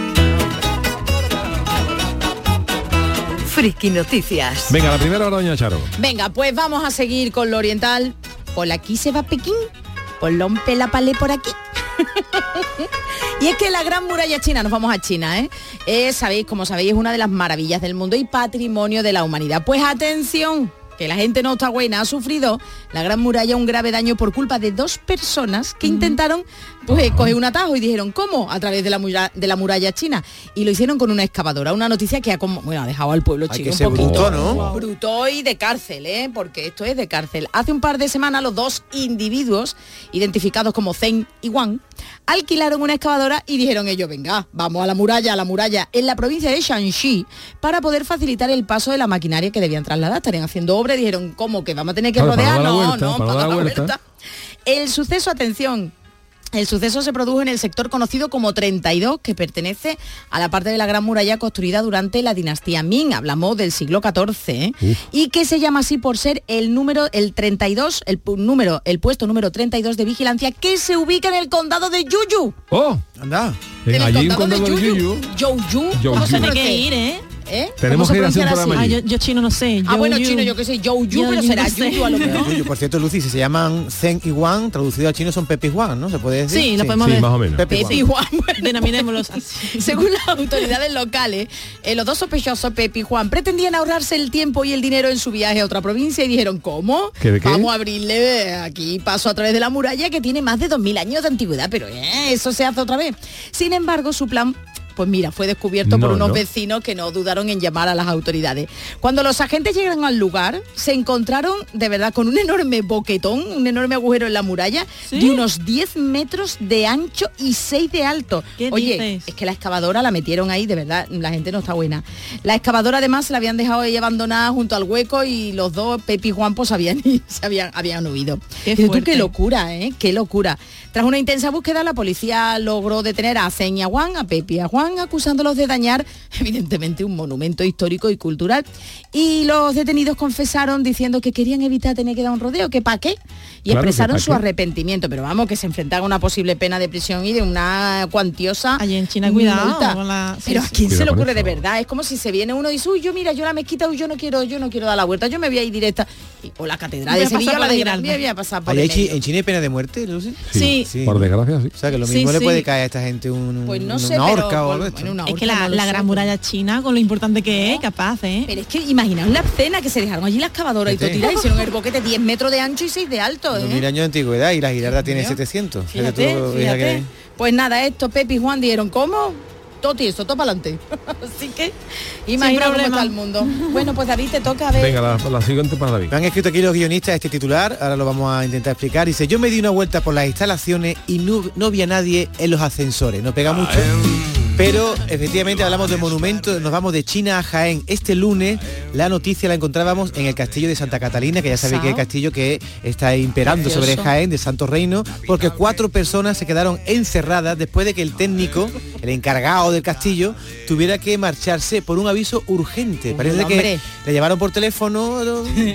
Friki Noticias. Venga, la primera hora, doña Charo. Venga, pues vamos a seguir con lo oriental. Por aquí se va Pekín. Por lompe la palé por aquí. [LAUGHS] y es que la gran muralla china, nos vamos a China, ¿eh? Eh, Sabéis, como sabéis, es una de las maravillas del mundo y patrimonio de la humanidad. Pues atención, que la gente no está buena, ha sufrido la gran muralla un grave daño por culpa de dos personas que intentaron pues coger un atajo y dijeron, ¿cómo? A través de la, muralla, de la muralla china. Y lo hicieron con una excavadora, una noticia que ha, como, bueno, ha dejado al pueblo chino un poquito. bruto, ¿no? Bruto y de cárcel, ¿eh? Porque esto es de cárcel. Hace un par de semanas los dos individuos, identificados como Zeng y Wang, alquilaron una excavadora y dijeron ellos, venga, vamos a la muralla, a la muralla, en la provincia de Shanxi, para poder facilitar el paso de la maquinaria que debían trasladar. Estarían haciendo obra y dijeron, ¿cómo que vamos a tener que Claro, rodear? No, vuelta, no, para para dar la dar la vuelta. vuelta. El suceso, atención, el suceso se produjo en el sector conocido como 32, que pertenece a la parte de la Gran Muralla construida durante la dinastía Ming, hablamos del siglo XIV, ¿eh? y que se llama así por ser el número, el 32, el número, el puesto número 32 de vigilancia que se ubica en el condado de Yuyu. ¡Oh! Anda. En En el allí condado de condado de Yuyu. Yuyu. ¿Cómo se Tiene que ir, ¿eh? ¿Eh? Tenemos ¿Cómo que ir a hacer un programa así? Ah, yo, yo chino no sé. Ah, Yo- bueno, yo- chino, yo qué sé, yo- pero yo será no sé. A lo [LAUGHS] mejor. Por cierto, Lucy, si se llaman Zen y Wang, traducido al chino son Pepe y Juan, ¿no? ¿Se puede decir? Sí, lo podemos Sí, ver. más o menos. Pepe y Pepe y Juan. Bueno. Denominémoslos así. [LAUGHS] Según las autoridades locales, eh, los dos sospechosos, Pepe y Juan, pretendían ahorrarse el tiempo y el dinero en su viaje a otra provincia y dijeron, ¿cómo? ¿Qué de qué? Vamos a abrirle aquí paso a través de la muralla que tiene más de 2.000 años de antigüedad, pero eh, eso se hace otra vez. Sin embargo, su plan... Pues mira, fue descubierto por No, unos no. vecinos que no dudaron en llamar a las autoridades. Cuando los agentes llegaron al lugar, se encontraron de verdad con un enorme boquetón, un enorme agujero en la muralla ¿Sí? de unos 10 metros de ancho y 6 de alto. ¿Qué Oye, dices? es que la excavadora la metieron ahí, de verdad, la gente no está buena. La excavadora además la habían dejado ahí abandonada junto al hueco y los dos, Pepe y Juan, pues habían, [LAUGHS] se habían, habían huido. Qué Dices tú, fuerte. qué locura, ¿eh? Qué locura. Tras una intensa búsqueda, la policía logró detener a Zen y a Juan, a Pepe y a Juan, acusándolos de dañar, evidentemente, un monumento histórico y cultural. Y los detenidos confesaron diciendo que querían evitar tener que dar un rodeo, que pa' qué. Y Claro, expresaron pa' su qué. arrepentimiento, pero vamos, que se enfrentaban a una posible pena de prisión y de una cuantiosa Allí en China, cuidado con la- sí, pero a quién se le ocurre de verdad, es como si se viene uno y dice, uy, yo mira, yo la mezquita, uy, yo no quiero, yo no quiero dar la vuelta, yo me voy a ir directa. Y- o la catedral de Sevilla, la de Giralda. Voy a pasar por en China hay pena de muerte, Lucy. Sí. Por desgracia, sí. O sea, que lo Sí, mismo le sí. puede caer a esta gente un, Pues no un- sé, una pero horca o esto. bueno, Es que la, gran muralla china, con lo importante que es, capaz, ¿eh? Pero es que imaginaos la escena que se dejaron allí la excavadora y todo hicieron el boquete 10 metros de ancho y 6 de alto, ¿eh? 2000 años de antigüedad y la Girarda tiene Dios. 700. Fíjate, Fíjate tú, hija, fíjate. que- Pues nada, esto Pepe y Juan dijeron, ¿cómo? Toti, eso, todo para adelante. [LAUGHS] Así que imagina cómo está el mundo. Bueno, pues David, te toca a ver. Venga, la, la siguiente para David. Me han escrito aquí los guionistas este titular, ahora lo vamos a intentar explicar. Dice, yo me di una vuelta por las instalaciones y no, no vi a nadie en los ascensores. No pega mucho. Pero efectivamente hablamos de monumentos, nos vamos de China a Jaén. Este lunes la noticia la encontrábamos en el castillo de Santa Catalina, que ya sabéis que es el castillo que está imperando sobre Jaén, de Santo Reino, porque cuatro personas se quedaron encerradas después de que el técnico, el encargado del castillo, tuviera que marcharse por un aviso urgente. Parece que le llamaron por teléfono,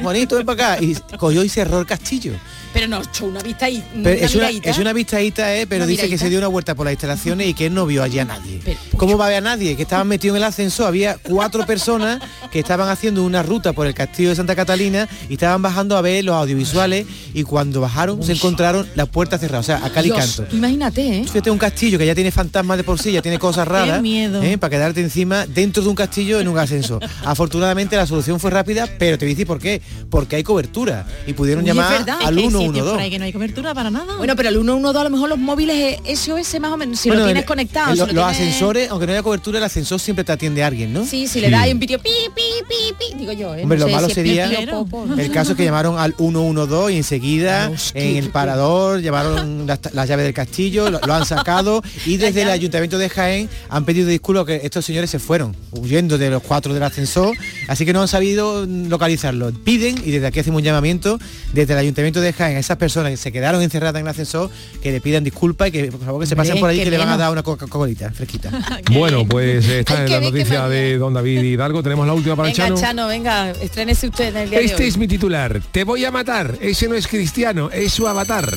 Juanito, ven para acá, y cogió y cerró el castillo. Pero no, echó una vista ahí. Es, una, es una vistadita, ¿eh? pero Una dice que se dio una vuelta por las instalaciones y que él no vio allí a nadie. Pero- ¿Cómo va a ver a nadie? Que estaban metidos en el ascensor, había cuatro personas que estaban haciendo una ruta por el castillo de Santa Catalina y estaban bajando a ver los audiovisuales y cuando bajaron se encontraron las puertas cerradas, o sea, a cal y canto. tú imagínate, ¿eh? Fíjate un castillo que ya tiene fantasmas de por sí, ya tiene cosas raras, miedo. ¿eh? para quedarte encima dentro de un castillo en un ascensor. Afortunadamente la solución fue rápida, pero te voy a decir por qué, porque hay cobertura y pudieron Uy, llamar verdad. al Es que hay sitios 112. por ahí que no hay cobertura para nada. Bueno, pero el 112 a lo mejor los móviles es SOS más o menos, si Bueno, lo tienes el- conectado. el- si lo los tienes- ascensores, aunque no haya cobertura, el ascensor siempre te atiende a alguien, ¿no? Sí, si le da ahí un pitio pi, pi, pi, pi, digo yo, ¿eh? Hombre, No lo sé malo si sería el caso es que llamaron al 112 y enseguida en el parador llevaron las, llaves del castillo, lo, lo han sacado y [LAUGHS] desde el ayuntamiento de Jaén han pedido disculpas que estos señores se fueron huyendo de los cuatro del ascensor, así que no han sabido localizarlo. Piden y desde aquí hacemos un llamamiento desde el ayuntamiento de Jaén a esas personas que se quedaron encerradas en el ascensor que le pidan disculpas y que por favor que se pasen por ahí qué que le van a dar una coca colita [LAUGHS] Bueno, pues eh, está en la noticia de Don David Hidalgo. Tenemos la última para el Venga, Chano. Chano, venga, estrénese usted en el día de Este hoy. es mi titular. Te voy a matar. Ese no es cristiano, es su avatar.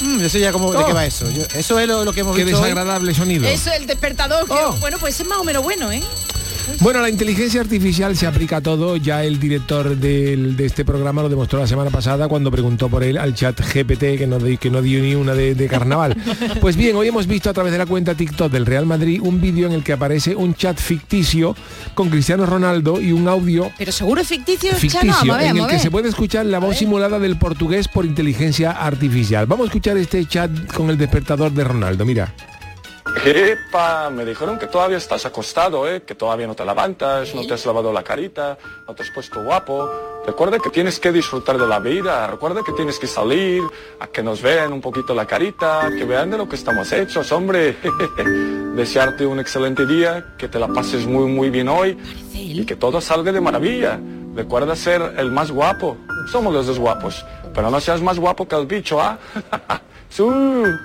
Mm, eso ya como de Oh. qué va eso. Yo- eso es lo, lo que hemos Qué visto hoy. desagradable sonido. Eso es el despertador. que- bueno, pues es más o menos bueno, ¿eh? Bueno, la inteligencia artificial se aplica a todo. Ya el director del- de este programa lo demostró la semana pasada cuando preguntó por él al chat GPT que no, que no dio ni una de, de carnaval. [LAUGHS] Pues bien, hoy hemos visto a través de la cuenta TikTok del Real Madrid un vídeo en el que aparece un chat ficticio con Cristiano Ronaldo y un audio Pero seguro es ficticio, ficticio en el que se puede escuchar la voz simulada del portugués por inteligencia artificial. Vamos a escuchar este chat con el despertador de Ronaldo. Mira. Epa, me dijeron que todavía estás acostado, ¿eh? que todavía no te levantas, no te has lavado la carita, no te has puesto guapo. Recuerda que tienes que disfrutar de la vida, recuerda que tienes que salir, a que nos vean un poquito la carita, que vean de lo que estamos hechos, hombre. [LAUGHS] Desearte un excelente día, que te la pases muy muy bien hoy y que todo salga de maravilla. Recuerda ser el más guapo. Somos los dos guapos, pero no seas más guapo que el bicho, ¿ah? [LAUGHS] Su.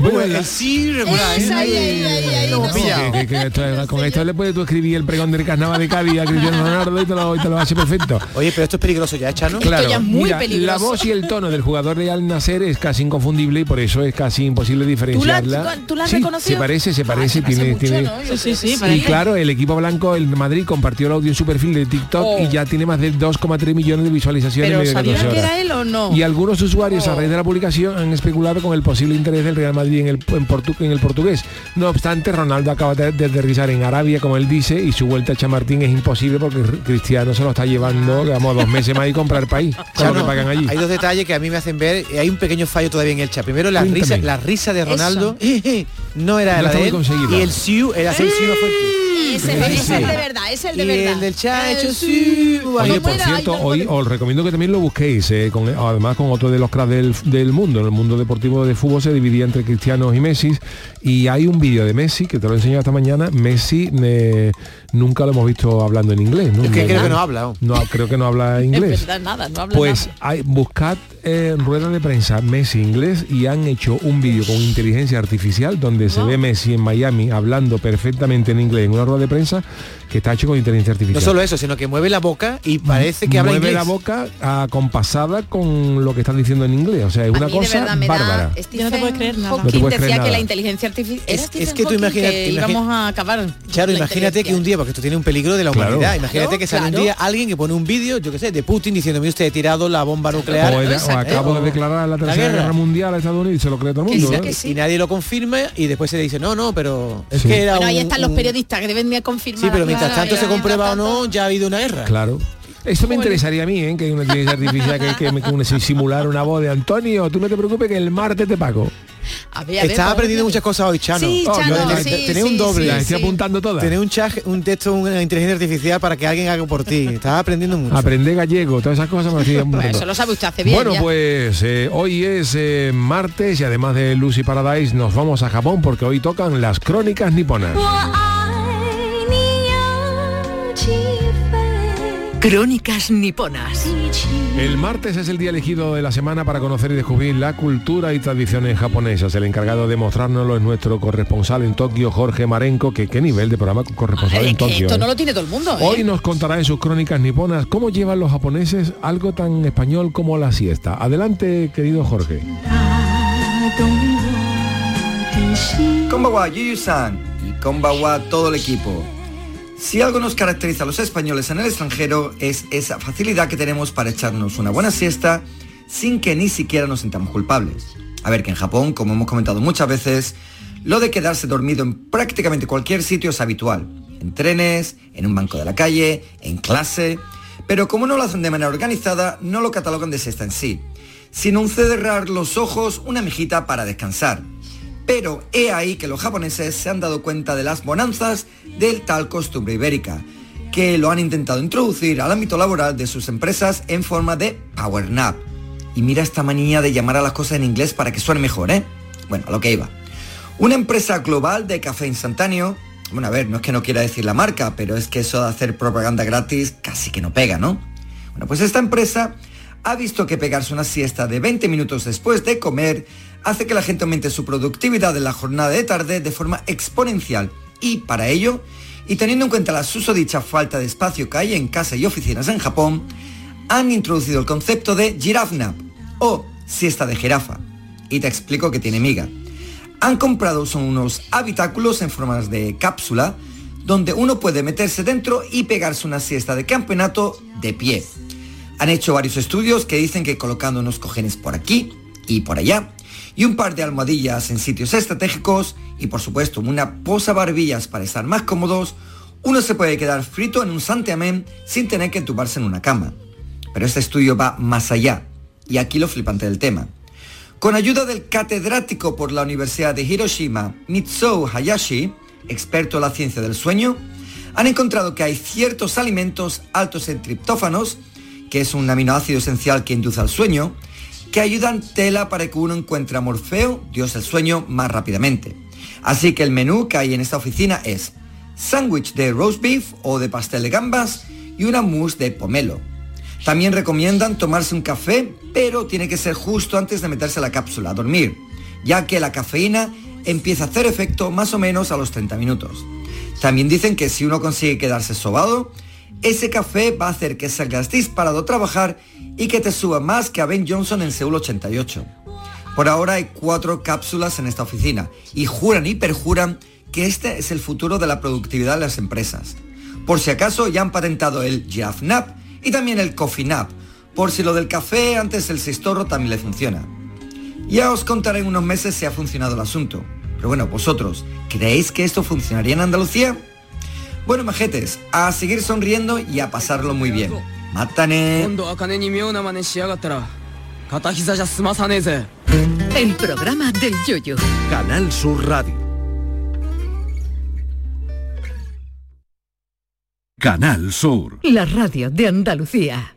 Bueno, sí regular, ¿eh? Lo hemos pillado. Que- que- que esto- con esto le puedes tú escribir el pregón del carnaval de Cádiz a Cristiano Ronaldo y te lo, y te lo hace perfecto. Oye, pero esto es peligroso ya, Chano. Claro, mira, la voz y el tono del jugador de Al Nacer es casi inconfundible y por eso es casi imposible diferenciarla. tú la has Sí, reconocido? Se parece, se parece, tiene, tiene- Sí, sí, sí, y claro, el equipo blanco, el Madrid, compartió el audio en su perfil de TikTok Oh. y ya tiene más de 2,3 millones de visualizaciones en medio de ¿sabían 14 que horas. era él o no? Y algunos usuarios a raíz de la publicación han especulado con el posible interés del Real Madrid en el, en portu- en el portugués. No obstante, Ronaldo acaba de, de aterrizar en Arabia, como él dice, y su vuelta a Chamartín es imposible porque Cristiano se lo está llevando, digamos, dos meses más y comprar país, [LAUGHS] con lo Chano, que pagan allí. Hay dos detalles que a mí me hacen ver, hay un pequeño fallo todavía en el chat. Primero, la Cuéntame. risa, la risa de Ronaldo [LAUGHS] no era No la está de muy él. conseguida. Y el siu el siu no fuerte. Ese, ese es el de verdad, es el de Y verdad. el del siu. Oye, por cierto, hoy os recomiendo que también lo busquéis, eh, con- además con otro de los cracks del, del mundo, en el mundo deportivo de fútbol se dividía entre cristianos y Messi, y hay un vídeo de Messi, que te lo he enseñado esta mañana, Messi eh, nunca lo hemos visto hablando en inglés. ¿no? Es que creo que no habla. No, creo que no habla [LAUGHS] Es inglés. verdad, nada, no habla Pues nada. hay, buscad eh, rueda de prensa Messi inglés y han hecho un vídeo con inteligencia artificial donde se ve Messi en Miami hablando perfectamente en inglés en una rueda de prensa que está hecho con inteligencia artificial. No solo eso, sino que mueve la boca y parece que habla mueve inglés. la boca acompasada con lo que están diciendo en inglés. O sea, es A una mí de cosa verdad bárbara. da Stephen no te puedes creer nada. No te Hawking puedes creer decía que la inteligencia artificial Es- es que tú imagínate- que imagi- íbamos a acabar Claro, la imagínate que un día, porque esto tiene un peligro de la Claro. humanidad, imagínate que sale claro. un día alguien que pone un vídeo, yo qué sé, de Putin diciendo, mire usted, he tirado la bomba nuclear. O, he- o acabo ¿eh? de declarar la tercera guerra. mundial a Estados Unidos y se lo cree todo el mundo. ¿eh? Y nadie lo confirma y después se dice, no, no, pero es Sí. que era Bueno, ahí un- están los periodistas que deben de confirmar. Sí, pero mientras Claro, tanto se comprueba o no, ya ha habido una guerra. Claro. Esto me interesaría a mí, ¿eh? que hay una inteligencia artificial que, que me que me- simular una voz de Antonio, tú no te preocupes que el martes te pago. A ver, a ver, Estás vamos aprendiendo muchas cosas hoy, Chano. Sí, Oh, Chano, sí, sí, un doble. estoy apuntando todas. Tener un chat, un texto, una inteligencia artificial para que alguien haga por ti. Estás aprendiendo mucho. Aprender gallego, todas esas cosas me apuntando. Eso lo sabe usted hace bien. Bueno, ya. pues eh, hoy es eh, martes y además de Lucy Paradise nos vamos a Japón porque hoy tocan las crónicas niponas. Crónicas niponas. El martes es el día elegido de la semana para conocer y descubrir la cultura y tradiciones japonesas. El encargado de mostrárnoslo es nuestro corresponsal en Tokio, Jorge Marenco, que qué nivel de programa corresponsal Es en Tokio. esto eh? no lo tiene todo el mundo. ¿eh? Hoy nos contará en sus crónicas niponas cómo llevan los japoneses algo tan español como la siesta. Adelante, querido Jorge. Konbawa Yuyu-san y Konbawa todo el equipo. Si algo nos caracteriza a los españoles en el extranjero es esa facilidad que tenemos para echarnos una buena siesta sin que ni siquiera nos sintamos culpables. A ver que en Japón, como hemos comentado muchas veces, lo de quedarse dormido en prácticamente cualquier sitio es habitual. En trenes, en un banco de la calle, en clase. Pero como no lo hacen de manera organizada, no lo catalogan de siesta en sí, sino un cerrar los ojos, una mejita para descansar. Pero he ahí que los japoneses se han dado cuenta de las bonanzas del tal costumbre ibérica, que lo han intentado introducir al ámbito laboral de sus empresas en forma de power nap. Y mira esta manía de llamar a las cosas en inglés para que suene mejor, ¿eh? Bueno, a lo que iba. Una empresa global de café instantáneo, bueno, a ver, no es que no quiera decir la marca, pero es que eso de hacer propaganda gratis casi que no pega, ¿no? Bueno, pues esta empresa ha visto que pegarse una siesta de 20 minutos después de comer hace que la gente aumente su productividad en la jornada de tarde de forma exponencial y para ello, y teniendo en cuenta la susodicha falta de espacio que hay en casa y oficinas en Japón, han introducido el concepto de giraffe nap o siesta de jirafa. Y te explico que tiene miga. Han comprado son unos habitáculos en formas de cápsula donde uno puede meterse dentro y pegarse una siesta de campeonato de pie. Han hecho varios estudios que dicen que colocando unos cojenes por aquí y por allá y un par de almohadillas en sitios estratégicos y por supuesto una posa barbillas para estar más cómodos, uno se puede quedar frito en un santiamén sin tener que entubarse en una cama. Pero este estudio va más allá y aquí lo flipante del tema. Con ayuda del catedrático por la Universidad de Hiroshima, Mitsou Hayashi, experto en la ciencia del sueño, han encontrado que hay ciertos alimentos altos en triptófanos, que es un aminoácido esencial que induce al sueño, que ayudan tela para que uno encuentre a Morfeo, Dios del sueño, más rápidamente. Así que el menú que hay en esta oficina es sándwich de roast beef o de pastel de gambas y una mousse de pomelo. También recomiendan tomarse un café, pero tiene que ser justo antes de meterse la cápsula a dormir, ya que la cafeína empieza a hacer efecto más o menos a los 30 minutos. También dicen que si uno consigue quedarse sobado, ese café va a hacer que salgas disparado a trabajar y que te suba más que a Ben Johnson en Seúl 88. Por ahora hay cuatro cápsulas en esta oficina y juran y perjuran que este es el futuro de la productividad de las empresas. Por si acaso ya han patentado el Giraffe Nap y también el Coffee Nap, por si lo del café antes del sextorro también le funciona. Ya os contaré en unos meses si ha funcionado el asunto. Pero bueno, vosotros, ¿creéis que esto funcionaría en Andalucía? Bueno, majetes, a seguir sonriendo y a pasarlo muy bien. ¡Mátane! El programa del yoyo. Canal Sur Radio. Canal Sur. La radio de Andalucía.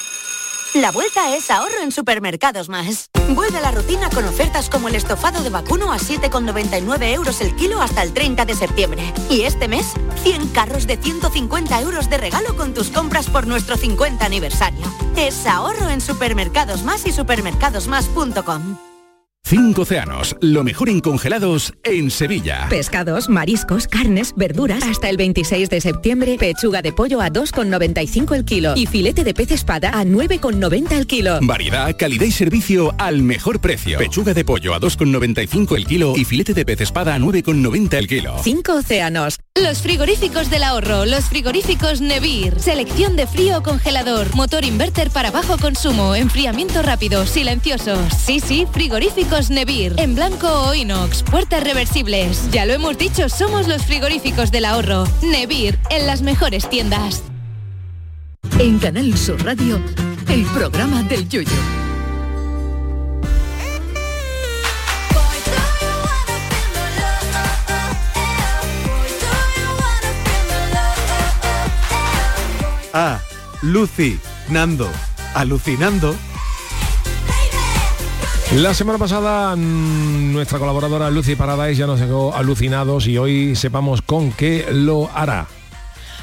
La vuelta es ahorro en Supermercados Más. Vuelve a la rutina con ofertas como el estofado de vacuno a 7,99 euros el kilo hasta el 30 de septiembre. Y este mes, 100 carros de 150 euros de regalo con tus compras por nuestro 50 aniversario. Es ahorro en Supermercados Más y supermercadosmás.com. Cinco océanos, lo mejor en congelados en Sevilla. Pescados, mariscos, carnes, verduras. Hasta el 26 de septiembre, pechuga de pollo a 2,95 el kilo y filete de pez espada a 9,90 el kilo. Variedad, calidad y servicio al mejor precio. Pechuga de pollo a 2,95 el kilo y filete de pez espada a 9,90 el kilo. Cinco océanos. Los frigoríficos del ahorro, los frigoríficos Nevir. Selección de frío o congelador, motor inverter para bajo consumo, enfriamiento rápido, silencioso. Sí, sí, frigoríficos Nevir. En blanco o inox, puertas reversibles. Ya lo hemos dicho, somos los frigoríficos del ahorro. Nevir, en las mejores tiendas. En Canal Sur Radio, el programa del yoyo. Ah, Lucy, Nando, alucinando. La semana pasada mm, nuestra colaboradora Lucy Paradise ya nos dejó alucinados y hoy sepamos con qué lo hará.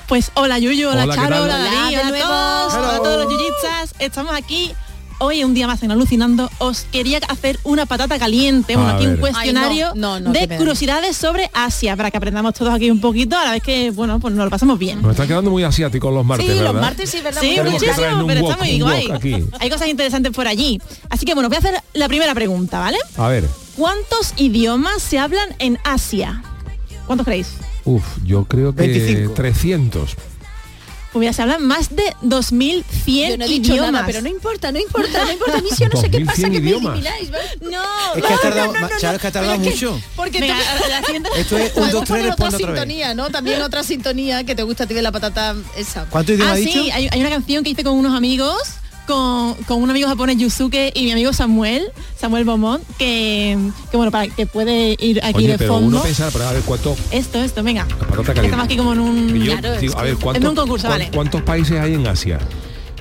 Pues hola Yuyu, hola, Hola, ¿qué Charo, hola Hola de hola a todos, hola a todos los yuyitsas. Estamos aquí hoy un día más en Alucinando. Os quería hacer una patata caliente, bueno, aquí un cuestionario Ay, no, no, no, de curiosidades sobre Asia, para que aprendamos todos aquí un poquito, a la vez que, bueno, pues nos lo pasamos bien. Nos están quedando muy asiáticos los martes, Sí, ¿verdad? los martes sí, ¿verdad? Sí, muchísimo, pero está muy guay. Hay cosas interesantes por allí. Así que bueno, voy a hacer la primera pregunta, ¿vale? A ver, ¿Cuántos idiomas se hablan en Asia? ¿Cuántos creéis? Uf, yo creo que 25. 300. Mira, se hablan más de 2100 Yo no he dicho idiomas. nada, pero no importa, no importa, no importa. A mí sí, yo no [LAUGHS] sé qué pasa 2100 que me elimináis. No, Es que ha no, tardado, no, no, Charo, es que ha tardado es que- mucho. Porque Venga, tú- Esto es un, Podemos dos, tres, poner otra sintonía, ¿no? También otra sintonía que te gusta a ti de la patata esa. ¿Cuántos idiomas Ah, ha dicho? sí, hay, hay una canción que hice con unos amigos, con, con un amigo japonés Yusuke y mi amigo Samuel, Samuel Beaumont, que, que bueno, para que puede ir aquí Oye, de pero fondo. uno pensar, pero a ver cuánto Esto, esto, venga. Estamos aquí como en un... Yo Claro, digo, a ver, ¿cuántos, en un concurso, cuán- vale. ¿cuántos países hay en Asia?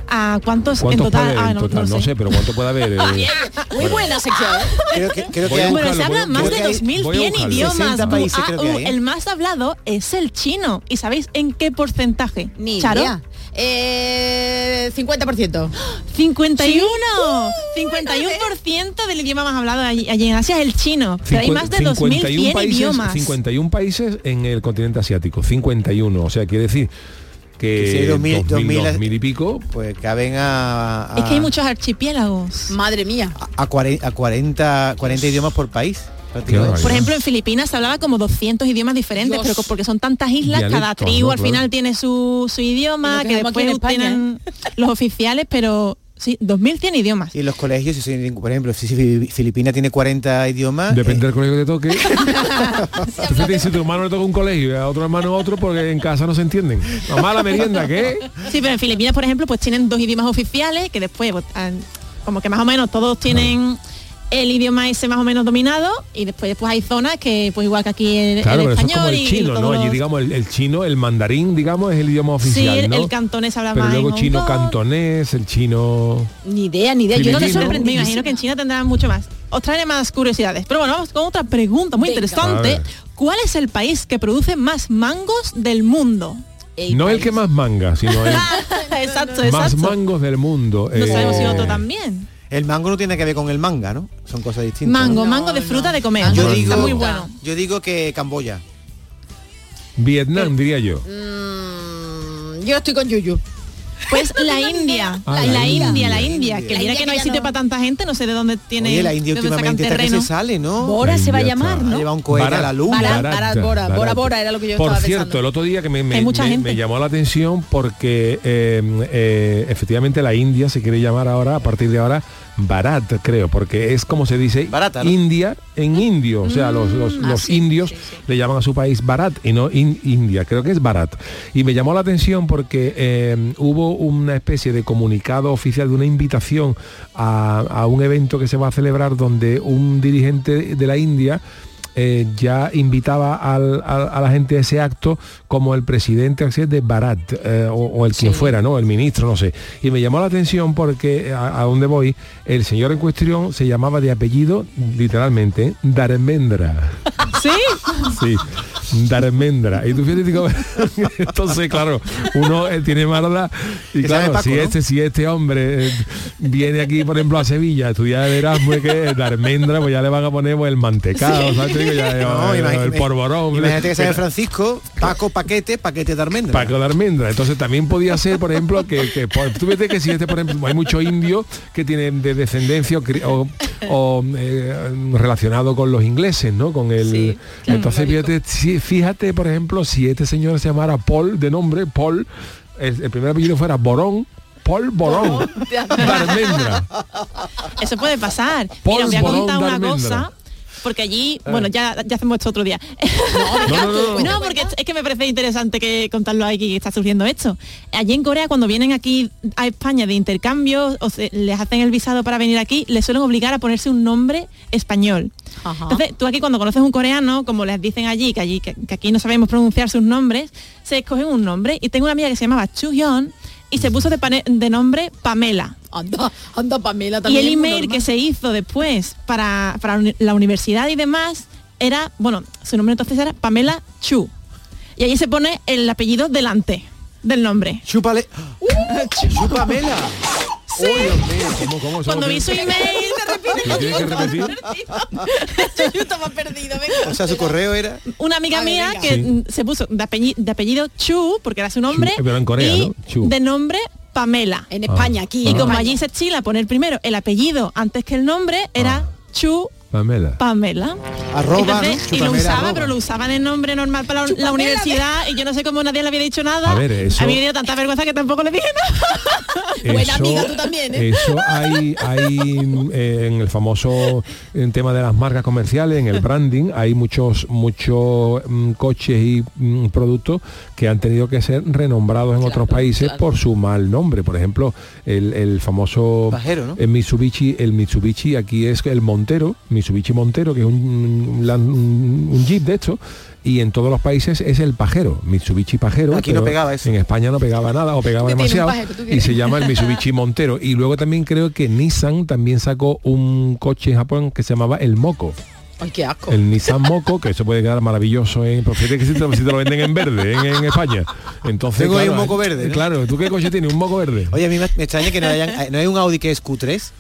¿A cuántos, en ¿Cuántos total? puede- Ah, en no, total? no No sé. sé, pero ¿cuánto puede haber? [LAUGHS] Eh, Muy buena sección. ¿eh? Creo que, creo que Bueno, se buscarlo, habla voy a- más de que hay- 2100 buscarlo. idiomas. 60 países Ah, creo que uh, hay, ¿eh? El más hablado es el chino. ¿Y sabéis en qué porcentaje? Ni Charo? idea. Eh, 50%. 51. 51% del idioma más hablado allí, allí en Asia es el chino. Pero hay más de 2100 países, idiomas. 51 países en el continente asiático, 51, o sea, quiere decir Que si que hay 2000, 2000, 2000, 2000 y pico, pues caben a, a, Es que hay muchos archipiélagos. Madre mía. a, 40, a 40, 40 idiomas por país. Prácticamente. Por ejemplo, en Filipinas se hablaba como 200 idiomas diferentes, Dios. pero porque son tantas islas, cada tribu ¿no? al Claro. final tiene su, su idioma, que después España, tienen [LAUGHS] los oficiales, pero sí, 2100 idiomas. Y los colegios, si soy- por ejemplo, si Fili- Filipina tiene 40 idiomas, depende eh, del colegio que te toque. [LAUGHS] Si tu hermano le toca un colegio y a otro hermano otro, porque en casa no se entienden. Mamá, la merienda, ¿qué? Sí, pero en Filipinas, por ejemplo, pues tienen dos idiomas oficiales que después, pues, han- como que más o menos todos tienen el idioma ese más o menos dominado y después pues hay zonas que pues igual que aquí el, Claro, el pero eso es español como el y- y chino, ¿no? Allí, los- digamos, el, el chino, el mandarín, digamos, es el idioma Sí, oficial, el, ¿no? el cantonés habla pero más en luego Hong chino Kong. cantonés, el chino... Ni idea, ni idea. Yo no Me te sorprende, me imagino que en China tendrán mucho más. Os traeré más curiosidades. Pero bueno, vamos con otra pregunta muy Venga. Interesante. ¿Cuál es el país que produce más mangos del mundo? no el que más manga, sino el [LAUGHS] exacto, más exacto. mangos del mundo. No Eh, sabemos si otro también. El mango no tiene que ver con el manga, ¿no? Son cosas distintas. Mango, ¿no? mango de fruta de comer. Yo Está digo, muy bueno. yo digo que Camboya. Vietnam, diría yo. Mm, yo estoy con Yuyu. Pues la India, Ah, la, la India, India. la India, que La mira India que no hay sitio no- para tanta gente, no sé de dónde tiene Oye, la India últimamente está que se sale, ¿no? Bora se va a llamar, ¿no? Ha llevado un cohete a la luna. Barat, Barat, Barat, Bora, Barat. Bora, Bora era lo que yo Por estaba cierto, pensando. el otro día que me, me- me- me llamó la atención porque eh, eh, efectivamente la India se quiere llamar ahora, a partir de ahora, Barat, creo, porque es como se dice Barata, ¿no? India en indio. O sea, los, los- ah, los sí, indios sí, sí. le llaman a su país Barat y no in- India, creo que es Barat. Y me llamó la atención porque eh, hubo una especie de comunicado oficial de una invitación a, a un evento que se va a celebrar donde un dirigente de la India eh, ya invitaba al- a, a la gente a ese acto como el presidente de Barat eh, o, o el quien fuera, ¿no? El ministro, no sé. Y me llamó la atención porque a, a donde voy, el señor en cuestión se llamaba de apellido, literalmente, Darmendra. [LAUGHS] Sí. Sí, Darmendra. Y tú fíjate, digo, [LAUGHS] entonces, claro, uno eh, tiene mala y claro, Paco, si ¿no? este, si este hombre eh, viene aquí, por ejemplo, a Sevilla a estudiar el Erasmus, que es Darmendra, pues ya le van a poner pues, el mantecado, ¿sabes? Te digo, ya, No, el, imagi- el porborón. Imagínate que sea de Francisco, Paco Paquete, Paquete de almendra. Paco de almendra. Entonces también podía ser, por ejemplo, que, que por- tú ves que si este, por ejemplo, hay muchos indios que tienen de descendencia o, cri- o, o, eh, relacionado con los ingleses, ¿no? Con el. Sí, claro, entonces fíjate, si- fíjate, por ejemplo, si este señor se llamara Paul de nombre, Paul, el, el primer apellido fuera Borón. Paul Borón [LAUGHS] de almendra. Eso puede pasar. Paul Mira, os voy a contar una cosa. Porque allí, bueno, ya, ya hacemos esto otro día. [LAUGHS] No, no, no, no. No, porque es que me parece interesante que contarlo aquí que está surgiendo esto. Allí en Corea, cuando vienen aquí a España de intercambio o se- les hacen el visado para venir aquí, les suelen obligar a ponerse un nombre español. Ajá. Entonces, tú aquí cuando conoces un coreano, como les dicen allí, que allí que, que aquí no sabemos pronunciar sus nombres, se escogen un nombre. Y tengo una amiga que se llamaba Chu Hyun y se puso de, pane- de nombre Pamela. Anda, anda Pamela Y también. el es muy email que se hizo después para, para la universidad y demás era, bueno, su nombre entonces era Pamela Chu. Y allí se pone el apellido delante del nombre. Chúpale. [LAUGHS] Chúpamela. Sí. ¿Cómo, cómo, Cuando vi su email, ¿Lo tienes que repetir? [LAUGHS] Yo estaba perdido, venga. O sea, su correo era. una amiga ver, mía venga. que Sí. se puso de apellido, de apellido Chu, porque era su nombre, Chu, pero en Corea, y ¿no? Chu. de nombre Pamela. En España, aquí. Y en como España. allí se chila poner primero el apellido antes que el nombre, era Ah. Chu Pamela. Pamela. Arroba, ¿no? Entonces, Su y lo Pamela, usaba, arroba. pero lo usaba de nombre normal para la, la universidad y yo no sé cómo nadie le había dicho nada. A ver, eso- A mí me dio tanta vergüenza que tampoco le dije nada. [LAUGHS] Buena amiga tú también, ¿eh? Eso hay, hay eh, en el famoso en tema de las marcas comerciales, en el branding, hay muchos muchos mm, coches y mm, productos que han tenido que ser renombrados en otros países por su mal nombre. Por ejemplo, el, el famoso Pajero, ¿no? el Mitsubishi, el Mitsubishi aquí es el Montero, Mitsubishi Montero, que es un, jeep de esto. Y en todos los países es el pajero, Mitsubishi pajero. Aquí no pegaba eso. En España no pegaba nada o pegaba ¿Qué tiene un demasiado. pajero, y se llama el Mitsubishi [LAUGHS] Montero. Y luego también creo que Nissan también sacó un coche en Japón que se llamaba el Moco. Ay, qué asco. El Nissan Moco, que eso puede quedar maravilloso en. Pero fíjate que si te, si te lo venden en verde en, en España. Entonces. Tengo ahí claro, un moco verde, ¿no? Claro, ¿tú qué coche tienes? ¿Un moco verde? Oye, a mí me, me extraña que no hayan, eh, no hay un Audi que es Q3.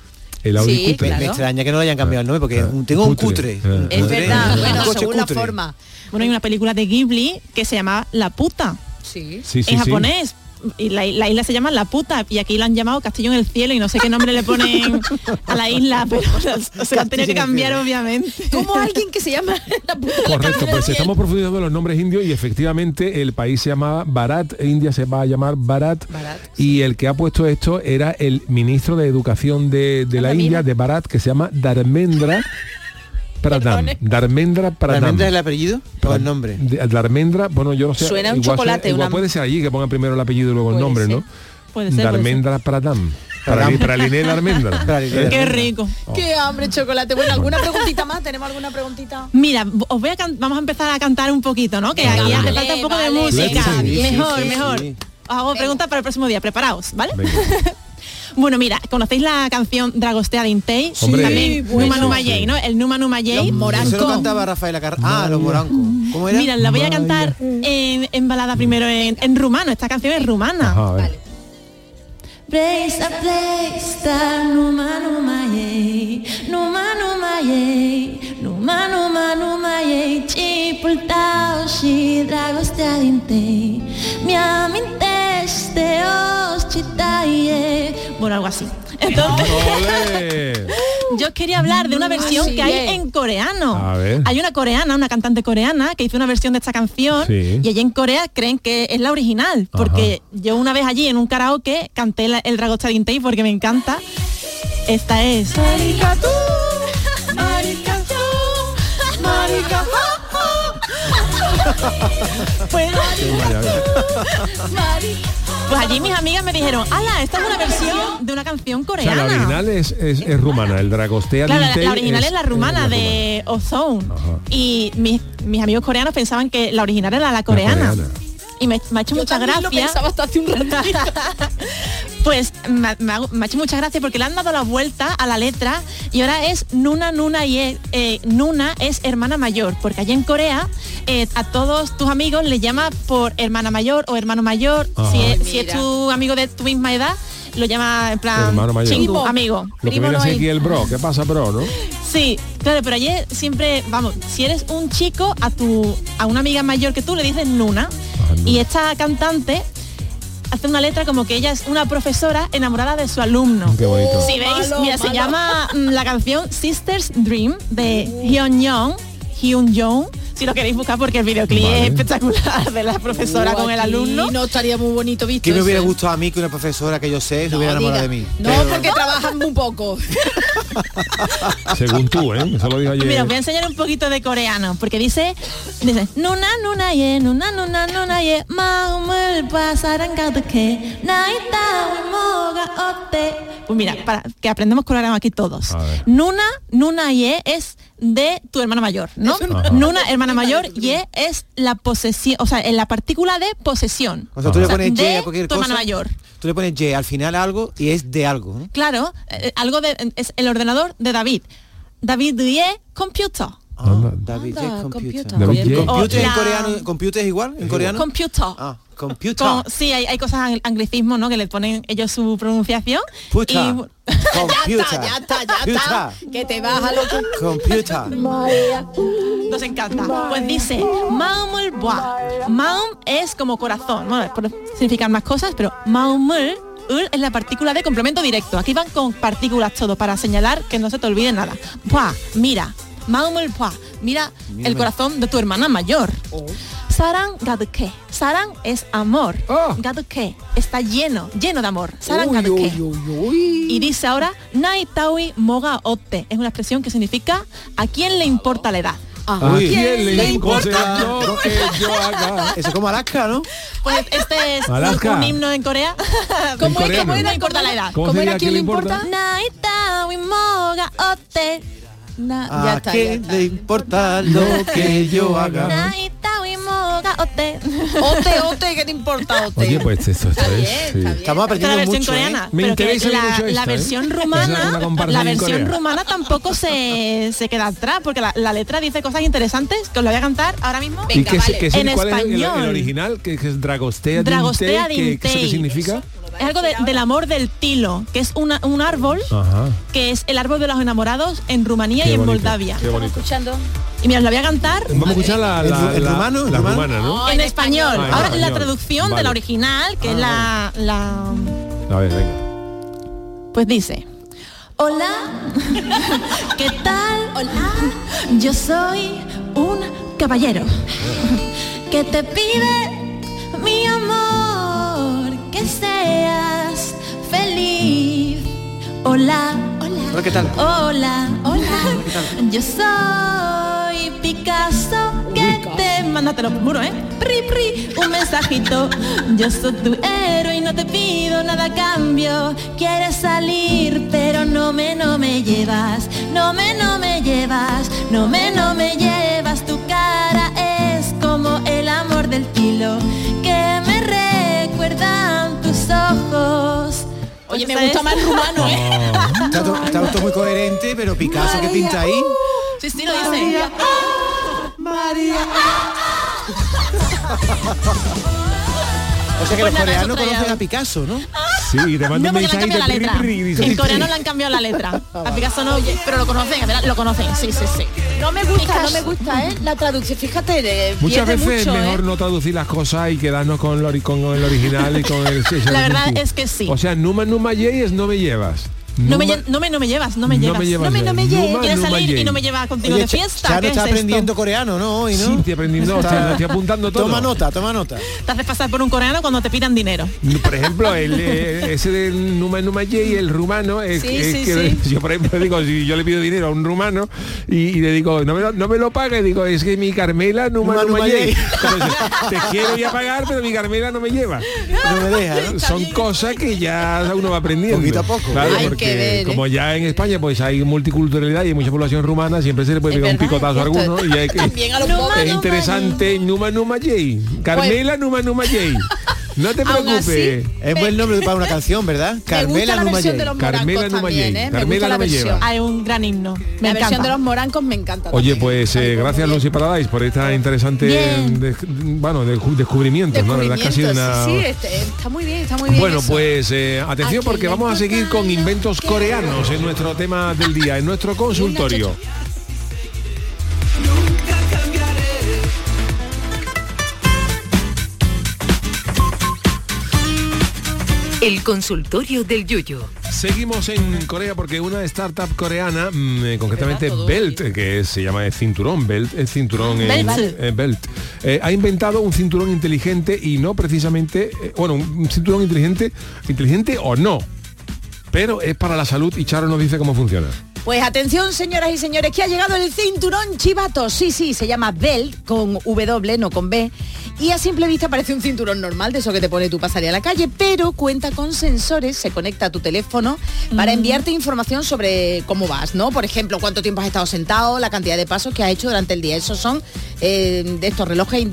El Audi Sí, Q3. Me Claro. extraña que no le hayan cambiado el nombre porque Ah, tengo un cutre. cutre. Ah. un Es cutre, verdad, un bueno, coche según la cutre. forma. Bueno, hay una película de Ghibli que se llama La puta. Sí. Sí, sí, en sí. japonés. Y la, la isla se llama La Puta y aquí la han llamado Castillo en el Cielo y no sé qué nombre le ponen a la isla, [LAUGHS] pero se lo han tenido que cambiar obviamente. Como alguien que se llama la puta la Correcto, pues estamos profundizando en los nombres indios y efectivamente el país se llama Bharat, India se va a llamar Bharat, Bharat, y el que ha puesto esto era el ministro de Educación de, de la Anda, India, de Bharat, que se llama Dharmendra [LAUGHS] Pradhan. Perdone. Dharmendra Pradhan. ¿Realmente es el apellido o el nombre? De- Dharmendra, bueno, yo no sé. Suena un igual chocolate, igual una- puede ser allí que ponga primero el apellido y luego el nombre, ser. ¿no? Puede ser, puede ser. Dharmendra Pradhan. Prali- Praliné Dharmendra. [LAUGHS] Praliné. ¿Eh? Qué rico. Qué hambre, chocolate. Bueno, ¿alguna preguntita más? ¿Tenemos alguna preguntita? Mira, os voy a vamos a empezar a cantar un poquito, ¿no? Que aquí hace falta un poco vale, de música. Sí, mejor, sí, mejor. sí. Os hago preguntas para el próximo día, preparaos, ¿vale? [LAUGHS] Bueno, mira, ¿conocéis la canción Dragostea de Intei? Hombre, También sí, Numa sí, Numa sí. Yei, ¿no? El Numa Numa Yei. Los morancos. Eso lo cantaba Rafael Acarra. Ah, los morancos. ¿Cómo era? Mira, la voy a cantar en, en balada primero en, en rumano. Esta canción es rumana. Ajá, a ver. Breista, breista, numa, numa, yei, numa, numa, yei, numa, numa, numa, yei, chipultao, shi, dragostea dintei, miaminteste, chitaye. Bueno, algo así. Entonces, [LAUGHS] yo quería hablar de una versión Así que hay es. en coreano. A ver. Hay una coreana, una cantante coreana, que hizo una versión de esta canción Sí. y allí en Corea creen que es la original, porque yo una vez allí en un karaoke canté el Dragostea Dintei porque me encanta. Esta es. Pues, pues allí mis amigas me dijeron, ala, esta es una versión de una canción O sea, coreana. la original es, es, es rumana, el Dragostea Claro, la, Dintei la original es, la rumana la de Ozone. Ajá. Y mis, mis amigos coreanos pensaban que la original era la coreana. coreana. Y me, me ha hecho Yo mucha lo gracia. pensaba hasta hace un [LAUGHS] ratito. Pues me, me ha- me ha hecho mucha gracia porque le han dado la vuelta a la letra y ahora es Nuna Nuna y eh, eh, Nuna es hermana mayor, porque allá en Corea eh, a todos tus amigos le llama por hermana mayor o hermano mayor. Ajá. Si, es, si es tu amigo de tu misma edad, lo llama en plan Hermano mayor. chingu, Primo. amigo. Lo que viene aquí el bro, ¿qué pasa bro, no? Sí, claro, pero allí siempre, vamos, si eres un chico, a tu a una amiga mayor que tú le dices Nuna. Y esta cantante hace una letra como que ella es una profesora enamorada de su alumno. Qué bonito. Si veis, Malo, mira, se llama mm, la canción Sisters Dream de Hyun Young, Hyun Young, si lo queréis buscar porque el videoclip vale. es espectacular de la profesora con el alumno. No estaría muy bonito visto. Que me hubiera gustado a mí que una profesora que yo sé se no, hubiera enamorado diga. de mí. No, pero... porque trabajan muy poco. [LAUGHS] Según tú, ¿eh? Eso lo digo ayer. Mira, voy a enseñar un poquito de coreano, porque dice, dice, nuna nuna ye, nuna nuna nuna ye, maumul pasaran que naita moga ote. Pues mira, para que aprendamos coreano aquí todos. Nuna nuna ye es de tu hermana mayor, ¿no? Ajá. Nuna, hermana mayor, Ye es la posesión, o sea, en la partícula de posesión. O sea, tú le O sea, pones Y a cualquier tu cosa. hermana mayor. Tú le pones Y al final a algo y es de algo, ¿no? Claro, eh, algo de es el ordenador de David. David Ye computer. Ah, David Anda. Computer. computer. David J. Computer O en coreano, computer es igual en coreano. Computer. Ah, computer. Con- sí, hay, hay cosas ang- anglicismos, ¿no? Que le ponen ellos su pronunciación. Puta. Y, Computer. [LAUGHS] Ya está, ya está, ya está. Que te baja loco. Computer. Nos encanta. Pues dice, Maumul Bua. Maum es como corazón. Bueno, puede significar más cosas, pero Maumul ul es la partícula de complemento directo. Aquí van con partículas todo para señalar que no se te olvide nada. Pua, mira. Maumul pua. Mira Mira. el corazón de tu hermana mayor. Sarang gaduke. Sarang es amor. Gaduke está lleno, lleno de amor. Sarang gaduke. Y dice ahora, Nai taui moga otte. Es una expresión que significa ¿a quién le importa la edad? ¿A quién le importa lo que yo haga? Eso es como Alaska, ¿no? Pues este es un- Alaska. un himno en Corea. [LAUGHS] ¿Cómo es? coreano. ¿Cómo es? No importa la edad. ¿Cómo sería quién le importa? Nai taui moga otte. Na- ¿A quién le importa lo que yo [LAUGHS] haga? Otte. Ote, ote, ¿qué te importa, ote? Oye, pues esto, esto es... sí. Estamos Esta es la aprendiendo versión mucho, coreana. ¿eh? Me pero que interesa la, mucho la esta, ¿eh? versión Esa es rumana, la versión rumana tampoco se, se queda atrás, porque la, la letra dice cosas interesantes que os lo voy a cantar ahora mismo. ¿Y qué, se- qué se- en cuál es el- español. el, original? ¿Qué, qué es Dragostea Dragostea Dintei? ¿Qué, significa? Es algo de- del amor del tilo, que es una- un árbol Ajá. que es el árbol de los enamorados en Rumanía Qué y en bonito, Moldavia. qué bonito. escuchando? Y mira, os la voy a cantar Vamos a escuchar la, ¿El la, el la- rumana, ¿no? en español. Ah, Ahora español. la traducción de la original, que es la, la A ver, venga. Pues dice, hola, ¿qué tal? Hola, yo soy un caballero que te pide, mi amor, seas feliz. Hola, hola, Hola, ¿qué tal? hola, hola, [LAUGHS] yo soy Picasso que te manda, te lo juro, ¿eh? Pri, pri, un mensajito. Yo soy tu héroe y no te pido nada a cambio. Quieres salir, pero no me, no me llevas. No me, no me llevas. No me, no me llevas. Tu cara es como el amor del kilo que me recuerdan tus ojos. Oye, me gusta más rumano, ¿eh? Está, to- está todo muy coherente, pero Picasso, ¿qué pinta ahí? Sí, sí, lo dice. María. [LAUGHS] O sea que Pues los nada, coreanos conocen a Picasso, ¿no? Sí, y te mando No, un cambiado la letra. En coreano le han cambiado la letra. [LAUGHS] A Picasso no, oye, pero lo conocen. Lo conocen, sí, sí, sí. No me gusta, no me gusta, ¿eh? La traducción, fíjate, eh, Muchas veces mucho, es mejor ¿eh? no traducir las cosas y quedarnos con, lo con el original y con el... [LAUGHS] sí, La verdad es que sí. O sea, Numa Numa Yey es no me llevas. No me, no, me, no me llevas, no me No llevas. me llevas, no me, no me Numa, llevas. Quieres Numa salir y no me llevas contigo Oye, de fiesta. Chano ¿Qué está es aprendiendo esto? coreano, ¿no? Hoy, ¿no? Sí, estoy aprendiendo, Está- o sea, estoy apuntando todo. Toma nota, toma nota. Te haces pasar por un coreano cuando te pidan dinero. Por ejemplo, el, eh, ese del Numa Numa Yey, el rumano, es, Sí, es sí, que sí. yo por ejemplo digo, si yo le pido dinero a un rumano y, y le digo, no me, lo, no me lo pague, digo, es que mi Carmela Numa Numa, Numa, Numa dice, Te quiero ya pagar, pero mi Carmela no me lleva. No me deja, ¿no? Son cosas que ya uno va aprendiendo. Poquito a poco. Que ver, ¿eh? como ya en España pues hay multiculturalidad y hay mucha población rumana, siempre se le puede pegar un picotazo a alguno y hay que... También a los. Es interesante, Numa Numa Yey. Carmela Numa Numa Yey. No te preocupes. así, Es buen nombre para una canción, ¿verdad? Carmela versión los Carmela también, ¿eh? Me Carmela versión. lleva. Hay un gran himno. Me La versión encanta. de los morancos me encanta. Oye, también. pues eh, gracias Lucy Paradise por esta interesante bueno, de- descubrimiento, ¿no? La verdad es que ha sido una... Descubrimientos, sí, sí, este, está muy bien, está muy bien. Bueno, eso. pues eh, atención ¿A porque vamos a seguir con inventos coreanos en nuestro tema del día, en nuestro consultorio. El consultorio del Yuyu. Seguimos en Corea porque una startup coreana, mm, eh, concretamente Belt, que se llama el cinturón Belt, el cinturón en- Belt. eh, Belt, eh, ha inventado un cinturón inteligente y no precisamente, eh, bueno, un un cinturón inteligente, inteligente o no, pero es para la salud y Charo nos dice cómo funciona. Pues atención, señoras y señores, que ha llegado el cinturón chivato. Sí, sí, se llama Belt con W, no con B. Y a simple vista parece un cinturón normal, de eso que te pone para salir a la calle, pero cuenta con sensores, se conecta a tu teléfono para enviarte información sobre cómo vas, ¿no? Por ejemplo, cuánto tiempo has estado sentado, la cantidad de pasos que has hecho durante el día. Esos son eh, de estos relojes,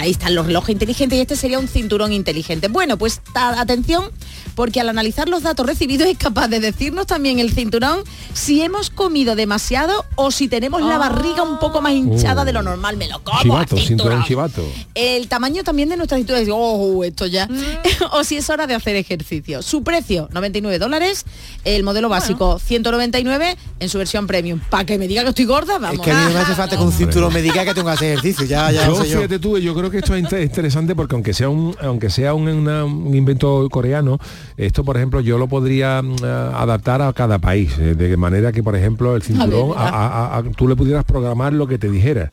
ahí están los relojes inteligentes y este sería un cinturón inteligente. Bueno, pues atención, porque al analizar los datos recibidos es capaz de decirnos también el cinturón si hemos comido demasiado o si tenemos la barriga un poco más hinchada Uh. de lo normal. Me lo como. Chivato, el cinturón chivato. el tamaño también de nuestra cintura, oh, esto ya, [LAUGHS] o si es hora de hacer ejercicio. Su precio, 99 dólares, el modelo básico, 199 en su versión premium. Para que me diga que estoy gorda, vamos. Es que a mí no me hace falta con un cinturón me diga que tengo que hacer ejercicio, ya, ya yo, lo sé yo. fíjate tú, yo creo que esto es inter- interesante porque aunque sea un aunque sea un, una- un invento coreano, esto por ejemplo yo lo podría mm, eh, adaptar a cada país, eh, de manera que por ejemplo el cinturón a- a- a- tú le pudieras programar lo que te dijera.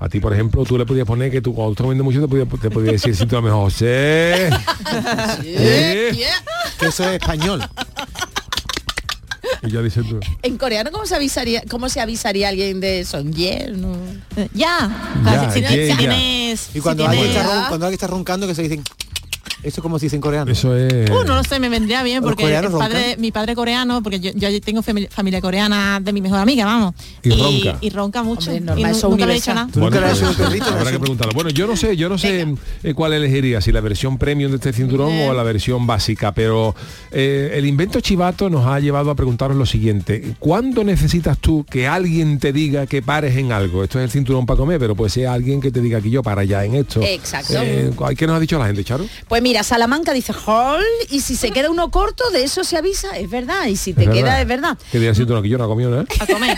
A ti, por ejemplo, tú le podías poner que tú cuando estás comiendo mucho te podía, te podía decir cinturón mejor, José. [LAUGHS] Sí. Que eso es español. Y ya dices tú. En coreano, ¿cómo se avisaría, cómo se avisaría alguien de son no? Ya. Ya, si, ya, si ya. tienes... Y cuando, si alguien tienes- está, ron- cuando alguien está roncando que se dicen eso es como se dice en coreano. Eso es. Uh, no lo sé, me vendría bien ¿Los porque el padre, mi padre coreano, porque yo, yo tengo fami- familia coreana de mi mejor amiga, vamos. Y ronca. y ronca mucho. Hombre, normal, eso nunca le he dicho nada. nunca le pues, perrito, habrá que preguntarlo. Bueno, yo no sé, yo no sé eh, cuál elegiría, si la versión premium de este cinturón o la versión básica, pero eh, el invento chivato nos ha llevado a preguntaros lo siguiente. ¿Cuándo necesitas tú que alguien te diga que pares en algo? Esto es el cinturón para comer, pero puede ser alguien que te diga que yo para ya en esto. Exacto. Eh, ¿Qué nos ha dicho la gente, Charo? Pues mira, Salamanca dice hall y si se queda uno corto, de eso se avisa, es verdad. Y si te Es queda, verdad. es verdad. Que diga el cinturón que yo no he comido nada. A comer.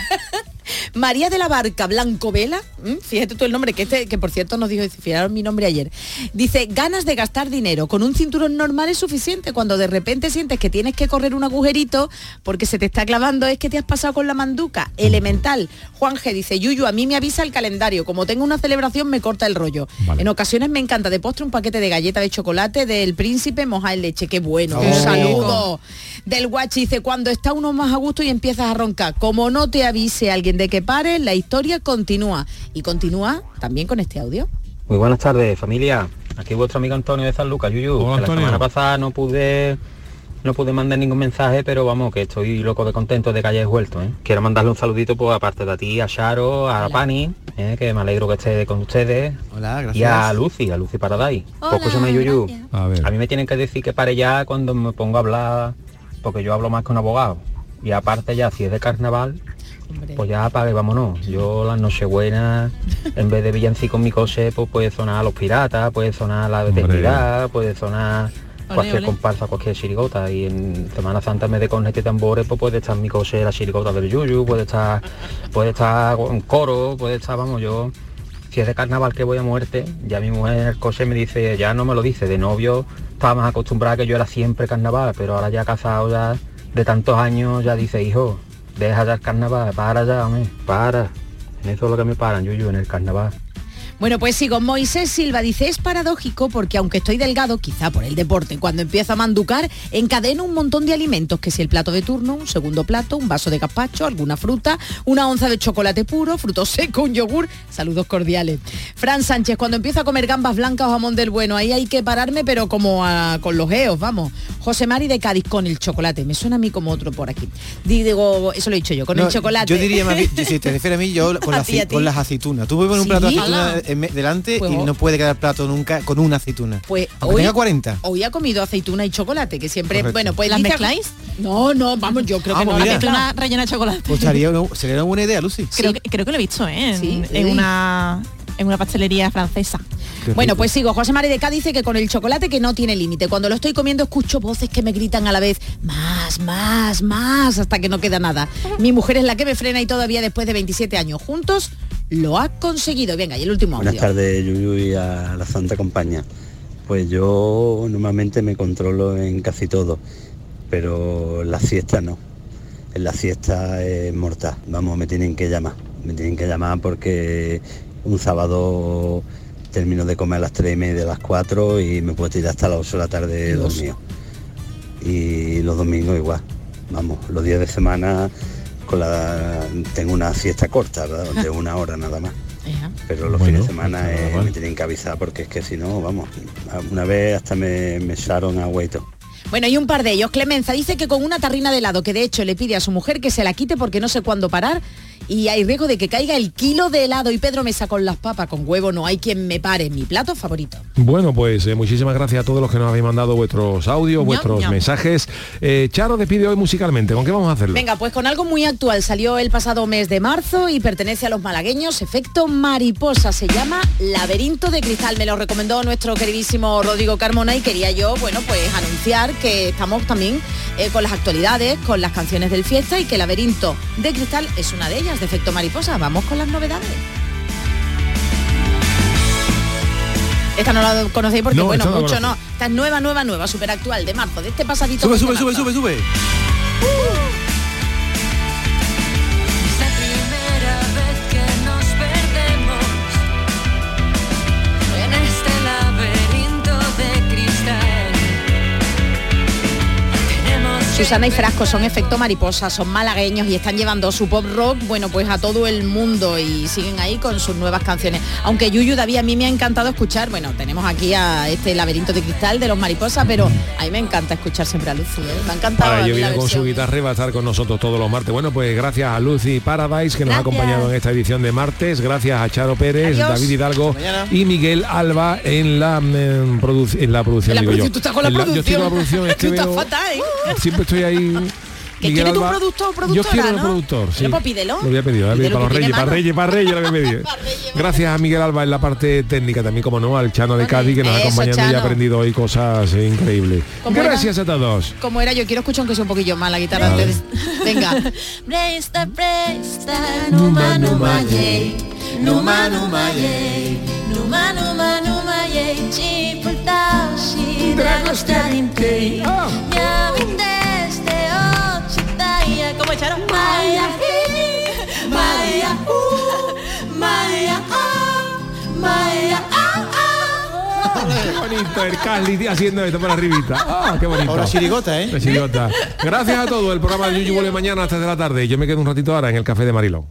María de la Barca Blanco Vela, ¿m? fíjate tú el nombre, que este, que por cierto nos dijo, fijaron mi nombre ayer. Dice, ganas de gastar dinero. Con un cinturón normal es suficiente. Cuando de repente sientes que tienes que correr un agujerito porque se te está clavando, es que te has pasado con la manduca. Elemental. Juan G dice, Yuyu, a mí me avisa el calendario. Como tengo una celebración, me corta el rollo. Vale. En ocasiones me encanta de postre un paquete de galleta de chocolate del príncipe moja en leche. Qué bueno. Oh. Un saludo. Del guachi dice, cuando está uno más a gusto y empiezas a roncar, como no te avise alguien de que pare, la historia continúa. Y continúa también con este audio. Muy buenas tardes, familia. Aquí vuestro amigo Antonio de San Lucas, Yuyu. Hola, que la Antonio. semana pasada no pude no pude mandar ningún mensaje, pero vamos, que estoy loco de contento de que hayáis vuelto. ¿eh? Quiero mandarle un saludito, pues aparte de a ti, a Charo, a Pani, ¿eh? que me alegro que esté con ustedes. Hola, Y a gracias. Lucy, a Lucy Paradise. Hola, pues escúchame, Yuyu. gracias. A ver. A mí me tienen que decir que pare ya cuando me pongo a hablar, porque yo hablo más que un abogado. Y aparte ya, si es de carnaval, pues ya apague, vámonos. Yo las nochebuenas, [LAUGHS] en vez de villancico en mi coche, pues puede sonar Los Piratas, puede sonar La. Eternidad, puede sonar Ole, cualquier ole. comparsa, cualquier chirigota. Y en Semana Santa, en vez de cornetas y tambores, pues puede estar en mi coche la chirigota del Yuyu, puede estar, puede estar un coro, puede estar, vamos, yo... Si es de carnaval que voy a muerte, ya mi mujer en el coche me dice, ya no me lo dice, de novio estaba más acostumbrada que yo era siempre carnaval, pero ahora ya casado ya de tantos años ya dice, hijo, deja ya el carnaval, para ya, hombre, para. En eso es lo que me paran, Yuyu, en el carnaval. Bueno, pues sigo. Moisés Silva dice, es paradójico porque aunque estoy delgado, quizá por el deporte, cuando empiezo a manducar, encadeno un montón de alimentos, que si el plato de turno, un segundo plato, un vaso de gazpacho, alguna fruta, una onza de chocolate puro, fruto seco, un yogur, saludos cordiales. Fran Sánchez, cuando empiezo a comer gambas blancas o jamón del bueno, ahí hay que pararme, pero como a- con los geos, vamos. José Mari de Cádiz con el chocolate, me suena a mí como otro por aquí. Digo, eso lo he dicho yo, con No, el chocolate. Yo diría más si te [LAUGHS] refieres a mí, yo con, la ti, con las aceitunas. Tú poner un plato de ¿Sí? Aceituna delante Pues, y no puede quedar plato nunca con una aceituna. Pues tenga 40. Hoy ha comido aceituna y chocolate, que siempre, Correcto. bueno, pues ¿Las mezcláis? No, no, vamos, yo creo Ah, que no pues la mira. mezclamos. Una rellena de chocolate. Pues sería una, sería una buena idea, Lucy. Creo, que, creo que lo he visto, ¿eh? En, Sí, en sí. una en una pastelería francesa. Bueno, pues sigo. José Mari de Cádiz dice que con el chocolate que no tiene límite. Cuando lo estoy comiendo escucho voces que me gritan a la vez, más, más, más, hasta que no queda nada. Mi mujer es la que me frena y todavía después de 27 años juntos lo ha conseguido. Venga, y el último Buenas tardes, Yuyu y a la Santa Compañía. Pues yo normalmente me controlo en casi todo, pero en la siesta no. En la siesta es mortal. Vamos, me tienen que llamar. Me tienen que llamar porque un sábado termino de comer a las 3 y media, a las 4 y me puedo tirar hasta las 8 de la tarde dormido. Y los domingos igual. Vamos, los días de semana con la, tengo una siesta corta, ¿verdad? de una hora nada más pero los Bueno, fines de semana pues eh, me tienen que avisar porque es que si no, vamos, una vez hasta me, me echaron y todo. Bueno, y un par de ellos. Clemenza dice que con una tarrina de helado, que de hecho le pide a su mujer que se la quite porque no sé cuándo parar, y hay riesgo de que caiga el kilo de helado y Pedro Mesa con las papas con huevo, no hay quien me pare, mi plato favorito. Bueno, pues eh, muchísimas gracias a todos los que nos habéis mandado vuestros audios, vuestros ñam. mensajes. Eh, Charo despide hoy musicalmente. ¿Con qué vamos a hacerlo? Venga, pues con algo muy actual. Salió el pasado mes de marzo y pertenece a los malagueños. Efecto mariposa. Se llama Laberinto de Cristal. Me lo recomendó nuestro queridísimo Rodrigo Carmona y quería yo, bueno, pues anunciar que estamos también eh, con las actualidades, con las canciones del fiesta y que Laberinto de Cristal es una de ellas, de Efecto Mariposa. Vamos con las novedades. Esta no la conocéis porque, No, bueno, no mucho no. Esta es nueva, nueva, nueva, súper actual, de marzo, de este pasadito. Sube, sube, sube, sube, sube. Es Susana y Frasco son efecto mariposa, son malagueños y están llevando su pop rock, bueno, pues a todo el mundo y siguen ahí con sus nuevas canciones. Aunque Yuyu David a mí me ha encantado escuchar, bueno, tenemos aquí a este laberinto de cristal de los mariposas, pero a mí me encanta escuchar siempre a Lucy, ¿eh? me ha encantado. Ahora yo viene con su guitarra y va a estar con nosotros todos los martes. Bueno, pues gracias a Lucy Paradise que nos ha acompañado en esta edición de martes. Gracias a Charo Pérez, Adiós. David Hidalgo y Miguel Alba en la, mm, produ- en la producción. En la digo yo. producción, tú estás con la En Yo estoy con la producción, es que [LAUGHS] Tú estás veo- fatal, ¿eh? siempre estoy ahí. [LAUGHS] ¿Que Miguel quiere tu Alba- productor o Yo productora, quiero el no? productor, sí. Pues pídelo. Lo voy a pedir, lo voy a pedir Pídelo, para los reyes, para reyes, para reyes lo voy a pedir. [LAUGHS] Gracias a Miguel Alba en la parte técnica también, como no, al Chano de Cádiz que nos ha acompañado y ha aprendido hoy cosas increíbles. ¿Cómo era? Gracias a todos. Como era, yo quiero escuchar aunque sea un poquillo más la guitarra Vale. antes. de- Venga. Maya, hi, Maya, uh, Maya, ah, Maya, ah, ah. Qué bonito el Carly haciendo esto por arribita. Ah, qué bonito. Ahora chirigota, ¿eh? La chirigota. Gracias a todos. El programa de Yuyu vuelve mañana hasta de la tarde. Yo me quedo un ratito ahora en el café de Marilón.